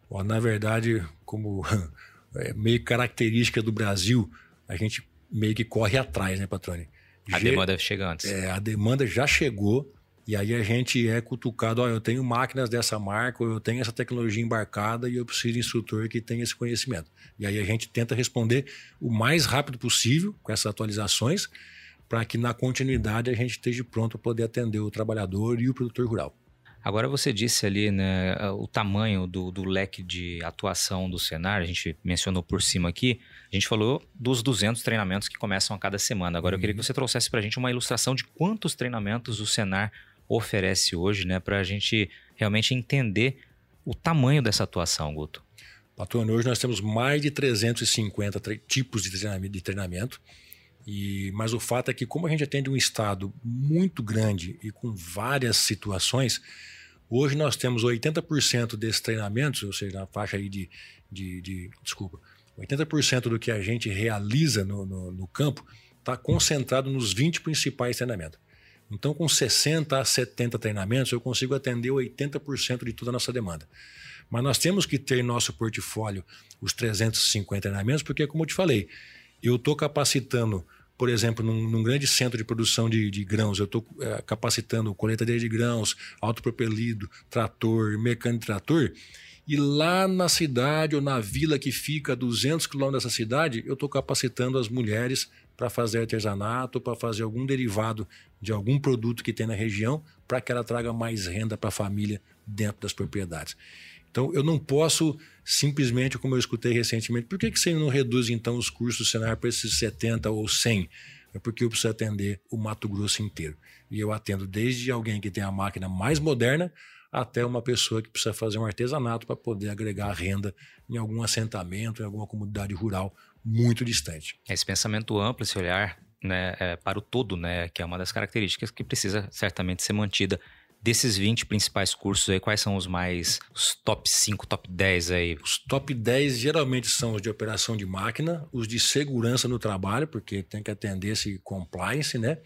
Bom, na verdade, como é meio característica do Brasil, a gente meio que corre atrás, né, Patrone? A demanda chega antes. É, a demanda já chegou e aí a gente é cutucado, ó, eu tenho máquinas dessa marca, ou eu tenho essa tecnologia embarcada e eu preciso de instrutor que tenha esse conhecimento. E aí a gente tenta responder o mais rápido possível com essas atualizações, para que na continuidade a gente esteja pronto para poder atender o trabalhador e o produtor rural. Agora você disse ali né, o tamanho do, do, leque de atuação do Senar, a gente mencionou por cima aqui, a gente falou dos 200 treinamentos que começam a cada semana. Agora uhum. eu queria que uhum. você trouxesse para a gente uma ilustração de quantos treinamentos o Senar oferece hoje, né, para a gente realmente entender o tamanho dessa atuação, Guto? Patrônio, hoje nós temos mais de 350 tipos de treinamento, de treinamento e, mas o fato é que, como a gente atende um estado muito grande e com várias situações, hoje nós temos 80% desses treinamentos, ou seja, na faixa aí de, de, de desculpa, 80% do que a gente realiza no, no, no campo está concentrado nos 20 principais treinamentos. Então, com 60 a 70 treinamentos, eu consigo atender 80% de toda a nossa demanda. Mas nós temos que ter em nosso portfólio os 350 treinamentos, porque, como eu te falei, eu estou capacitando, por exemplo, num, num, grande centro de produção de, de grãos, eu estou é, capacitando coletadeira de grãos, autopropelido, trator, mecânico de trator, e lá na cidade ou na vila que fica a 200 quilômetros dessa cidade, eu estou capacitando as mulheres para fazer artesanato, para fazer algum derivado de algum produto que tem na região, para que ela traga mais renda para a família dentro das propriedades. Então, eu não posso simplesmente, como eu escutei recentemente, por que, que você não reduz então os cursos do Senar para esses 70 ou 100? É porque eu preciso atender o Mato Grosso inteiro. E eu atendo desde alguém que tem a máquina mais moderna até uma pessoa que precisa fazer um artesanato para poder agregar renda em algum assentamento, em alguma comunidade rural muito distante. Esse pensamento amplo, esse olhar né, é, para o todo, né, que é uma das características que precisa certamente ser mantida. Desses 20 principais cursos aí, quais são os mais, os top 5, top 10 aí? Os top 10 geralmente são os de operação de máquina, os de segurança no trabalho, porque tem que atender esse compliance, né?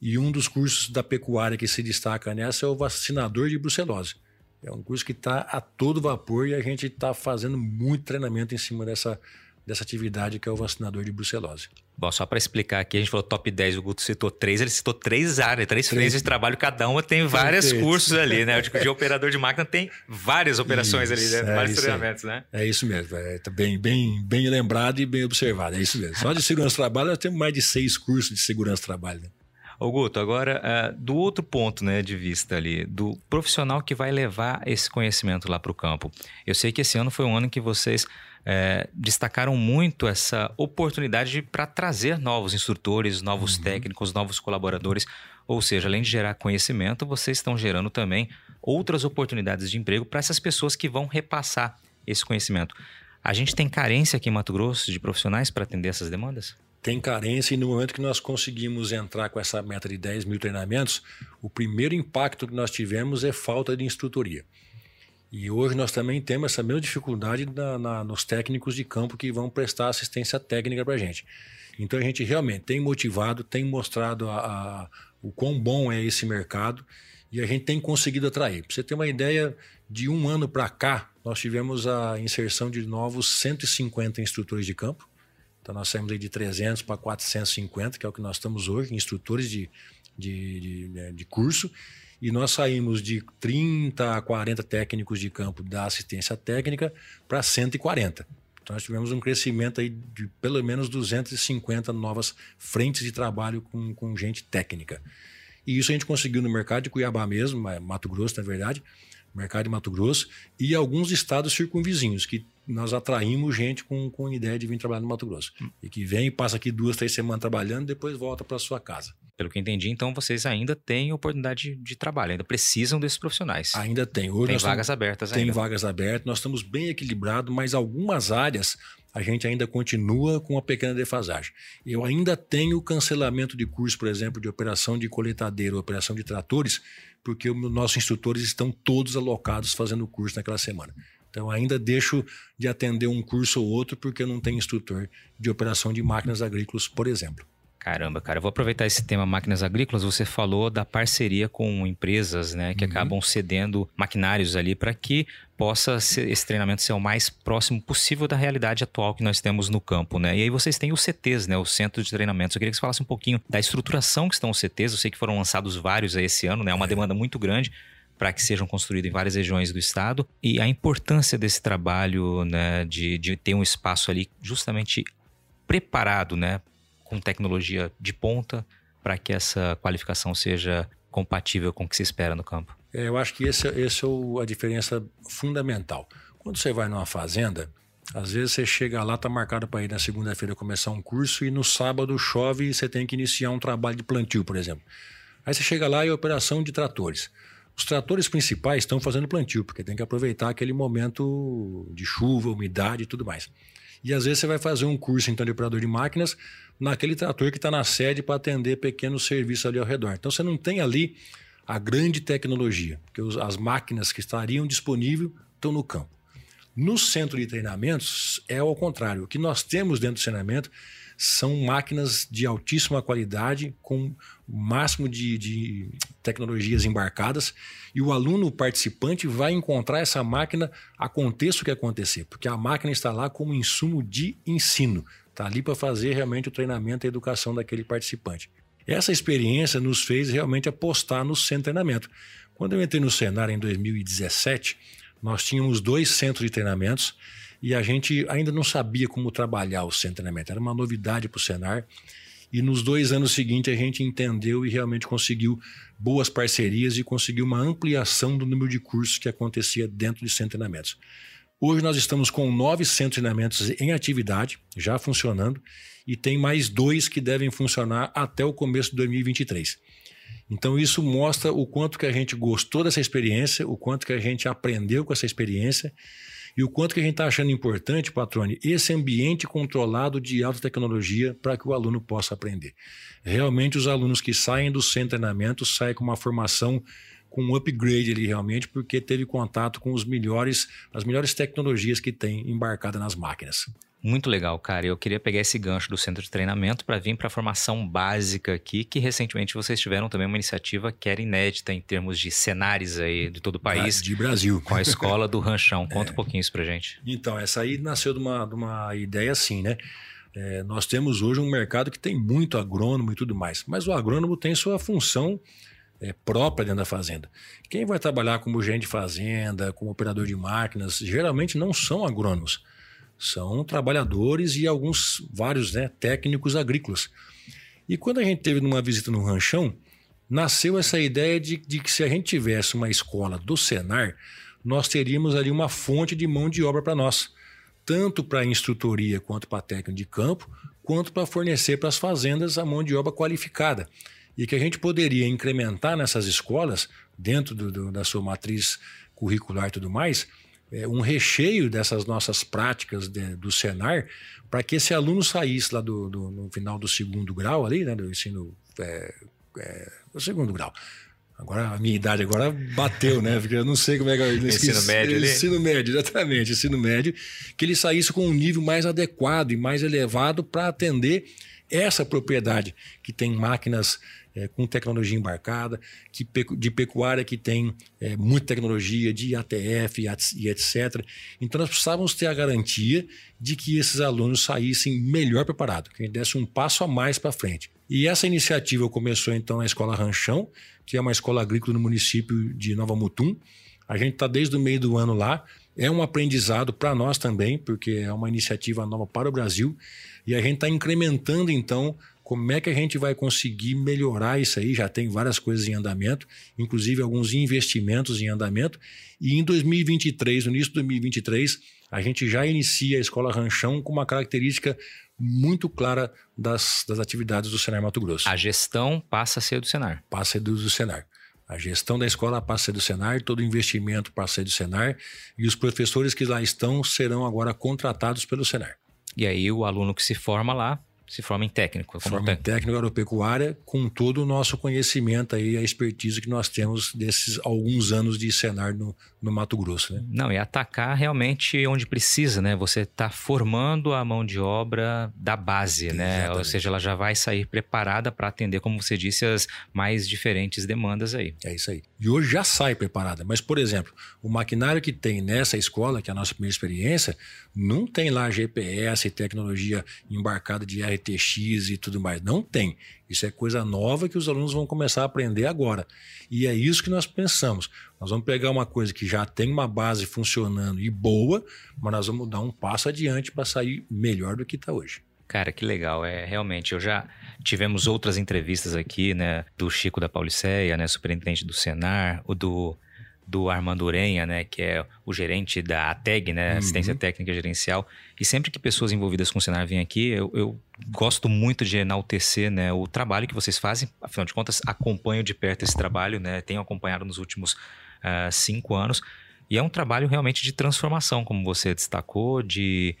E um dos cursos da pecuária que se destaca nessa é o vacinador de brucelose. É um curso que está a todo vapor e a gente está fazendo muito treinamento em cima dessa, dessa atividade que é o vacinador de brucelose. Bom, só para explicar aqui, a gente falou top 10, o Guto citou três, ele citou três áreas, três frentes de trabalho, cada uma tem vários cursos ali, né? O tipo de operador de máquina tem várias operações isso, ali, né? É vários treinamentos, é. né? É isso mesmo, é tá bem, bem, bem lembrado e bem observado, é isso mesmo. Só de segurança do trabalho nós temos mais de seis cursos de segurança do trabalho, né? Ô Guto, agora uh, do outro ponto né, de vista ali, do profissional que vai levar esse conhecimento lá para o campo. Eu sei que esse ano foi um ano em que vocês é, destacaram muito essa oportunidade para trazer novos instrutores, novos uhum. técnicos, novos colaboradores. Ou seja, além de gerar conhecimento, vocês estão gerando também outras oportunidades de emprego para essas pessoas que vão repassar esse conhecimento. A gente tem carência aqui em Mato Grosso de profissionais para atender essas demandas? Tem carência e no momento que nós conseguimos entrar com essa meta de 10 mil treinamentos, o primeiro impacto que nós tivemos é falta de instrutoria. E hoje nós também temos essa mesma dificuldade na, na, nos técnicos de campo que vão prestar assistência técnica para a gente. Então a gente realmente tem motivado, tem mostrado a, a, o quão bom é esse mercado e a gente tem conseguido atrair. Para você ter uma ideia, de um ano para cá, nós tivemos a inserção de novos 150 instrutores de campo. Então nós saímos aí de 300 para 450, que é o que nós estamos hoje, instrutores de de, de, de curso e nós saímos de 30 a 40 técnicos de campo da assistência técnica para 140. Então, nós tivemos um crescimento aí de pelo menos 250 novas frentes de trabalho com, com gente técnica. E isso a gente conseguiu no mercado de Cuiabá mesmo, Mato Grosso, na verdade, mercado de Mato Grosso, e alguns estados circunvizinhos, que nós atraímos gente com, com ideia de vir trabalhar no Mato Grosso. Hum. E que vem, passa aqui duas, três semanas trabalhando, depois volta para sua casa. Pelo que entendi, então vocês ainda têm oportunidade de trabalho, ainda precisam desses profissionais. Ainda tem. Hoje tem vagas abertas tem ainda. Tem vagas abertas, nós estamos bem equilibrados, mas algumas áreas a gente ainda continua com uma pequena defasagem. Eu ainda tenho cancelamento de curso, por exemplo, de operação de coletadeira, operação de tratores, porque os nossos instrutores estão todos alocados fazendo curso naquela semana. Então, ainda deixo de atender um curso ou outro porque eu não tenho instrutor de operação de máquinas agrícolas, por exemplo. Caramba, cara, eu vou aproveitar esse tema máquinas agrícolas. Você falou da parceria com empresas, né, que uhum. acabam cedendo maquinários ali para que possa ser, esse treinamento ser o mais próximo possível da realidade atual que nós temos no campo, né? E aí vocês têm os CTs, né, o Centro de Treinamentos. Eu queria que você falasse um pouquinho da estruturação que estão os CTs. Eu sei que foram lançados vários aí esse ano, né? É uma é. demanda muito grande para que sejam construídos em várias regiões do estado e a importância desse trabalho, né, de, de ter um espaço ali justamente preparado, né, com tecnologia de ponta para que essa qualificação seja compatível com o que se espera no campo? É, eu acho que essa esse é a diferença fundamental. Quando você vai numa fazenda, às vezes você chega lá, está marcado para ir na segunda-feira começar um curso e no sábado chove e você tem que iniciar um trabalho de plantio, por exemplo. Aí você chega lá e é operação de tratores. Os tratores principais estão fazendo plantio, porque tem que aproveitar aquele momento de chuva, umidade e tudo mais. E às vezes você vai fazer um curso então de operador de máquinas naquele trator que está na sede para atender pequenos serviços ali ao redor. Então você não tem ali a grande tecnologia, porque as máquinas que estariam disponíveis estão no campo. No centro de treinamentos é ao contrário. O que nós temos dentro do treinamento são máquinas de altíssima qualidade, com o máximo de, de tecnologias embarcadas, e o aluno participante vai encontrar essa máquina, aconteça o que acontecer, porque a máquina está lá como insumo de ensino, está ali para fazer realmente o treinamento e a educação daquele participante. Essa experiência nos fez realmente apostar no centro de treinamento. Quando eu entrei no Senar em 2017, nós tínhamos dois centros de treinamentos e a gente ainda não sabia como trabalhar o centro de treinamento. Era uma novidade para o Senar. E nos dois anos seguintes a gente entendeu e realmente conseguiu boas parcerias e conseguiu uma ampliação do número de cursos que acontecia dentro de centro de treinamentos. Hoje nós estamos com nove centros de treinamentos em atividade, já funcionando, e tem mais dois que devem funcionar até o começo de 2023. Então isso mostra o quanto que a gente gostou dessa experiência, o quanto que a gente aprendeu com essa experiência e o quanto que a gente está achando importante, Patrone, esse ambiente controlado de alta tecnologia para que o aluno possa aprender. Realmente, os alunos que saem do centro de treinamento saem com uma formação com um upgrade ali realmente, porque teve contato com os melhores, as melhores tecnologias que tem embarcada nas máquinas. Muito legal, cara. Eu queria pegar esse gancho do centro de treinamento para vir para a formação básica aqui, que recentemente vocês tiveram também uma iniciativa que era inédita em termos de cenários aí de todo o país. De Brasil. Com a escola do Ranchão. Conta é. um pouquinho isso para gente. Então, essa aí nasceu de uma, de uma ideia assim, né? É, nós temos hoje um mercado que tem muito agrônomo e tudo mais, mas o agrônomo tem sua função é, própria dentro da fazenda. Quem vai trabalhar como gerente de fazenda, como operador de máquinas, geralmente não são agrônomos são trabalhadores e alguns, vários né, técnicos agrícolas. E quando a gente teve numa visita no ranchão, nasceu essa ideia de, de que se a gente tivesse uma escola do Senar, nós teríamos ali uma fonte de mão de obra para nós, tanto para instrutoria quanto para técnico de campo, quanto para fornecer para as fazendas a mão de obra qualificada. E que a gente poderia incrementar nessas escolas, dentro do, do, da sua matriz curricular e tudo mais, é, um recheio dessas nossas práticas de, do Senar para que esse aluno saísse lá do, do, no final do segundo grau ali, né, do ensino é, é, do segundo grau. Agora a minha idade agora bateu, né? Porque eu não sei como é que eu ensino médio, ali. ensino médio, exatamente, ensino médio, que ele saísse com um nível mais adequado e mais elevado para atender essa propriedade que tem máquinas é, com tecnologia embarcada, que, de pecuária que tem é, muita tecnologia, de ATF e etc. Então nós precisávamos ter a garantia de que esses alunos saíssem melhor preparados, que desse um passo a mais para frente. E essa iniciativa começou então na Escola Ranchão, que é uma escola agrícola no município de Nova Mutum. A gente está desde o meio do ano lá. É um aprendizado para nós também, porque é uma iniciativa nova para o Brasil. E a gente está incrementando então como é que a gente vai conseguir melhorar isso aí? Já tem várias coisas em andamento, inclusive alguns investimentos em andamento. E em 2023, no início de 2023, a gente já inicia a Escola Ranchão com uma característica muito clara das, das atividades do Senar Mato Grosso. A gestão passa a ser do Senar. Passa a ser do, Senar. A gestão da escola passa a ser do Senar, todo investimento passa a ser do Senar e os professores que lá estão serão agora contratados pelo Senar. E aí o aluno que se forma lá se forma em técnico. Como forma em técnico agropecuária, com todo o nosso conhecimento aí, a expertise que nós temos desses alguns anos de Senar no, no Mato Grosso. Né? Não, e atacar realmente onde precisa, né? Você está formando a mão de obra da base, né? Ou seja, ela já vai sair preparada para atender, como você disse, as mais diferentes demandas aí. É isso aí. E hoje já sai preparada. Mas, por exemplo, o maquinário que tem nessa escola, que é a nossa primeira experiência, não tem lá GPS, tecnologia embarcada de RTX e tudo mais. Não tem. Isso é coisa nova que os alunos vão começar a aprender agora. E é isso que nós pensamos. Nós vamos pegar uma coisa que já tem uma base funcionando e boa, mas nós vamos dar um passo adiante para sair melhor do que está hoje. Cara, que legal. É realmente, eu já tivemos outras entrevistas aqui, né, do Chico da Pauliceia, né, superintendente do Senar, o do do Armando Urenha, né, que é o gerente da ATEG, né, uhum. Assistência Técnica Gerencial. E sempre que pessoas envolvidas com o Senar vêm aqui, eu, eu, gosto muito de enaltecer, né, o trabalho que vocês fazem. Afinal de contas, acompanho de perto esse trabalho, né, tenho acompanhado nos últimos uh, cinco anos. E é um trabalho realmente de transformação, como você destacou, de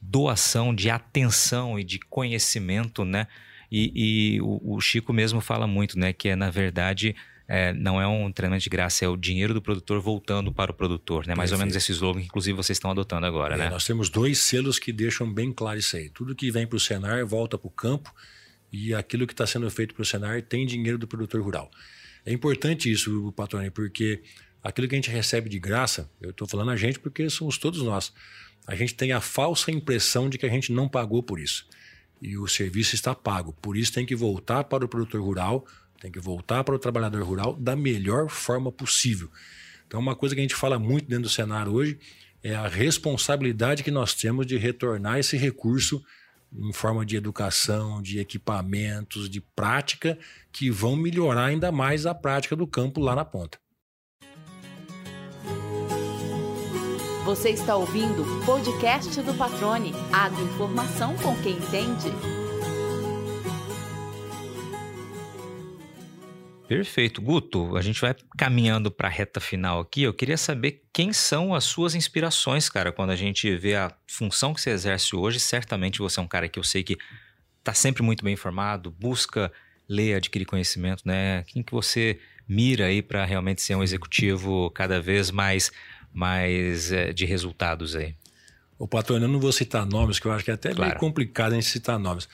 doação, de atenção e de conhecimento, né? E, e o, o Chico mesmo fala muito, né, que é na verdade é, não é um treinamento de graça, é o dinheiro do produtor voltando para o produtor, né? Mais Perfeito. ou menos esse slogan que inclusive vocês estão adotando agora, é, né? Nós temos dois selos que deixam bem claro isso aí. Tudo que vem para o Senar volta para o campo e aquilo que está sendo feito para o Senar tem dinheiro do produtor rural. É importante isso, Patrone, porque aquilo que a gente recebe de graça, eu estou falando a gente porque somos todos nós, a gente tem a falsa impressão de que a gente não pagou por isso. E o serviço está pago. Por isso tem que voltar para o produtor rural tem que voltar para o trabalhador rural da melhor forma possível. Então, uma coisa que a gente fala muito dentro do cenário hoje é a responsabilidade que nós temos de retornar esse recurso em forma de educação, de equipamentos, de prática, que vão melhorar ainda mais a prática do campo lá na ponta. Você está ouvindo o podcast do Patrone. Agroinformação com quem entende. Perfeito. Guto, a gente vai caminhando para a reta final aqui. Eu queria saber quem são as suas inspirações, cara, quando a gente vê a função que você exerce hoje. Certamente você é um cara que eu sei que está sempre muito bem informado, busca ler, adquirir conhecimento, né? Quem que você mira aí para realmente ser um executivo cada vez mais, mais é, de resultados aí? O patrão, eu não vou citar nomes, que eu acho que é até claro. meio complicado a gente citar nomes.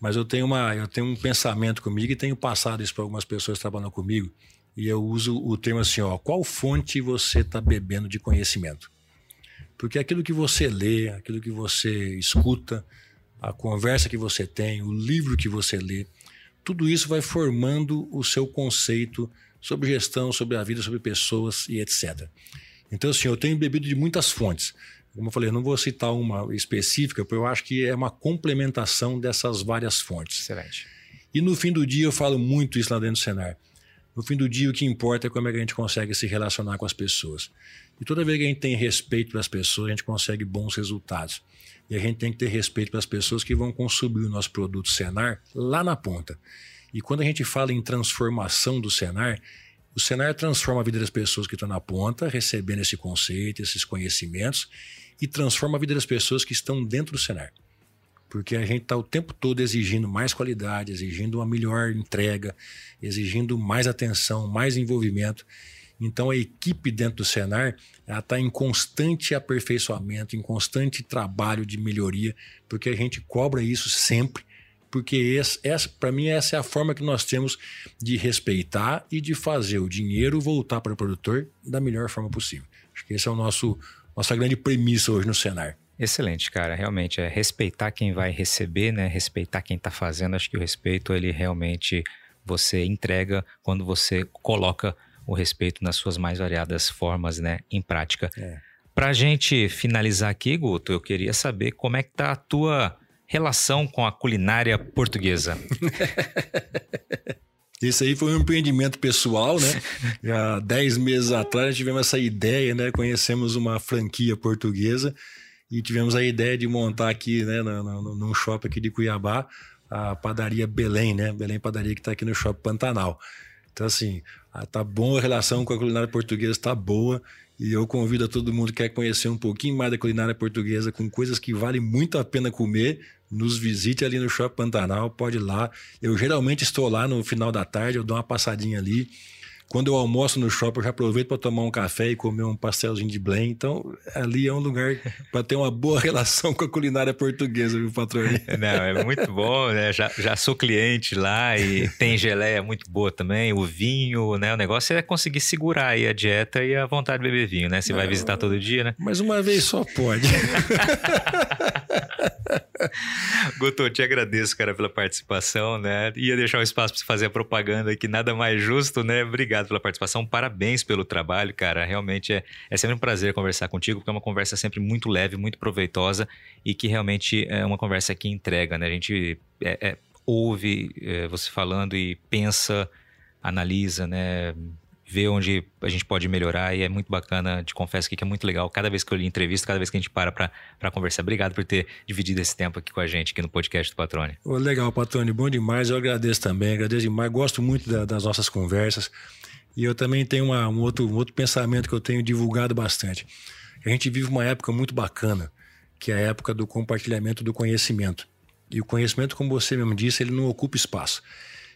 Mas eu tenho, uma, eu tenho um pensamento comigo e tenho passado isso para algumas pessoas que trabalham comigo. E eu uso o termo assim: ó, qual fonte você está bebendo de conhecimento? Porque aquilo que você lê, aquilo que você escuta, a conversa que você tem, o livro que você lê, tudo isso vai formando o seu conceito sobre gestão, sobre a vida, sobre pessoas e etc. Então, assim, eu tenho bebido de muitas fontes. Como eu falei, eu não vou citar uma específica, porque eu acho que é uma complementação dessas várias fontes. Excelente. E no fim do dia eu falo muito isso lá dentro do Senar. No fim do dia o que importa é como é que a gente consegue se relacionar com as pessoas. E toda vez que a gente tem respeito para as pessoas, a gente consegue bons resultados. E a gente tem que ter respeito para as pessoas que vão consumir o nosso produto Senar lá na ponta. E quando a gente fala em transformação do Senar, o Senar transforma a vida das pessoas que estão na ponta, recebendo esse conceito, esses conhecimentos, e transforma a vida das pessoas que estão dentro do cenário. Porque a gente está o tempo todo exigindo mais qualidade, exigindo uma melhor entrega, exigindo mais atenção, mais envolvimento. Então a equipe dentro do Senar está em constante aperfeiçoamento, em constante trabalho de melhoria, porque a gente cobra isso sempre porque essa, essa para mim essa é a forma que nós temos de respeitar e de fazer o dinheiro voltar para o produtor da melhor forma possível. Acho que esse é o nosso nossa grande premissa hoje no cenário. Excelente, cara. Realmente é respeitar quem vai receber, né? Respeitar quem está fazendo. Acho que o respeito ele realmente você entrega quando você coloca o respeito nas suas mais variadas formas, né, em prática. É. Para a gente finalizar aqui, Guto, eu queria saber como é que tá a tua relação com a culinária portuguesa. Esse aí foi um empreendimento pessoal, né? Há 10 meses atrás tivemos essa ideia, né? Conhecemos uma franquia portuguesa e tivemos a ideia de montar aqui, né, num shopping aqui de Cuiabá, a padaria Belém, né? Belém Padaria que está aqui no shopping Pantanal. Então, assim, tá bom a relação com a culinária portuguesa, está boa. E eu convido a todo mundo que quer conhecer um pouquinho mais da culinária portuguesa, com coisas que valem muito a pena comer, nos visite ali no Shopping Pantanal, pode ir lá. Eu geralmente estou lá no final da tarde, eu dou uma passadinha ali. Quando eu almoço no shopping, eu já aproveito para tomar um café e comer um pastelzinho de blém. Então, ali é um lugar para ter uma boa relação com a culinária portuguesa, viu, patrão? Não, é muito bom, né? Já, já sou cliente lá e tem geleia muito boa também, o vinho, né? O negócio é conseguir segurar aí a dieta e a vontade de beber vinho, né? Você vai visitar todo dia, né? Mas uma vez só pode. Guto, te agradeço, cara, pela participação, né? Ia deixar um espaço para você fazer a propaganda aqui, nada mais justo, né? Obrigado obrigado pela participação, parabéns pelo trabalho, cara. Realmente é, é sempre um prazer conversar contigo, porque é uma conversa sempre muito leve, muito proveitosa e que realmente é uma conversa que entrega, né? A gente é, é, ouve é, você falando e pensa, analisa, né? Vê onde a gente pode melhorar e é muito bacana, te confesso que é muito legal. Cada vez que eu li entrevista, cada vez que a gente para para conversar. Obrigado por ter dividido esse tempo aqui com a gente, aqui no podcast do Patrone. legal, Patrone, bom demais. Eu agradeço também, agradeço demais. Gosto muito da, das nossas conversas. E eu também tenho uma, um, outro, um outro pensamento que eu tenho divulgado bastante. A gente vive uma época muito bacana, que é a época do compartilhamento do conhecimento. E o conhecimento, como você mesmo disse, ele não ocupa espaço.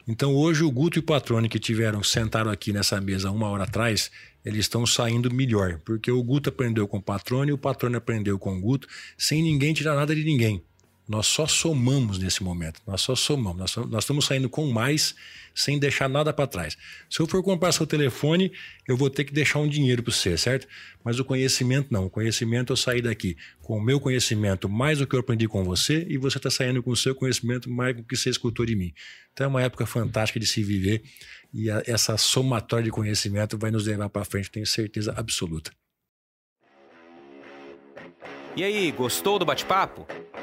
Então hoje o Guto e o Patrone que tiveram sentaram aqui nessa mesa uma hora atrás, eles estão saindo melhor, porque o Guto aprendeu com o Patrone e o Patrone aprendeu com o Guto, sem ninguém tirar nada de ninguém. Nós só somamos nesse momento. Nós só somamos. Nós, nós estamos saindo com mais sem deixar nada para trás. Se eu for comprar seu telefone, eu vou ter que deixar um dinheiro para você, certo? Mas o conhecimento não. O conhecimento eu saí daqui com o meu conhecimento mais do que eu aprendi com você e você está saindo com o seu conhecimento mais do que você escutou de mim. Então é uma época fantástica de se viver e a, essa somatória de conhecimento vai nos levar para frente, tenho certeza absoluta. E aí, gostou do bate-papo?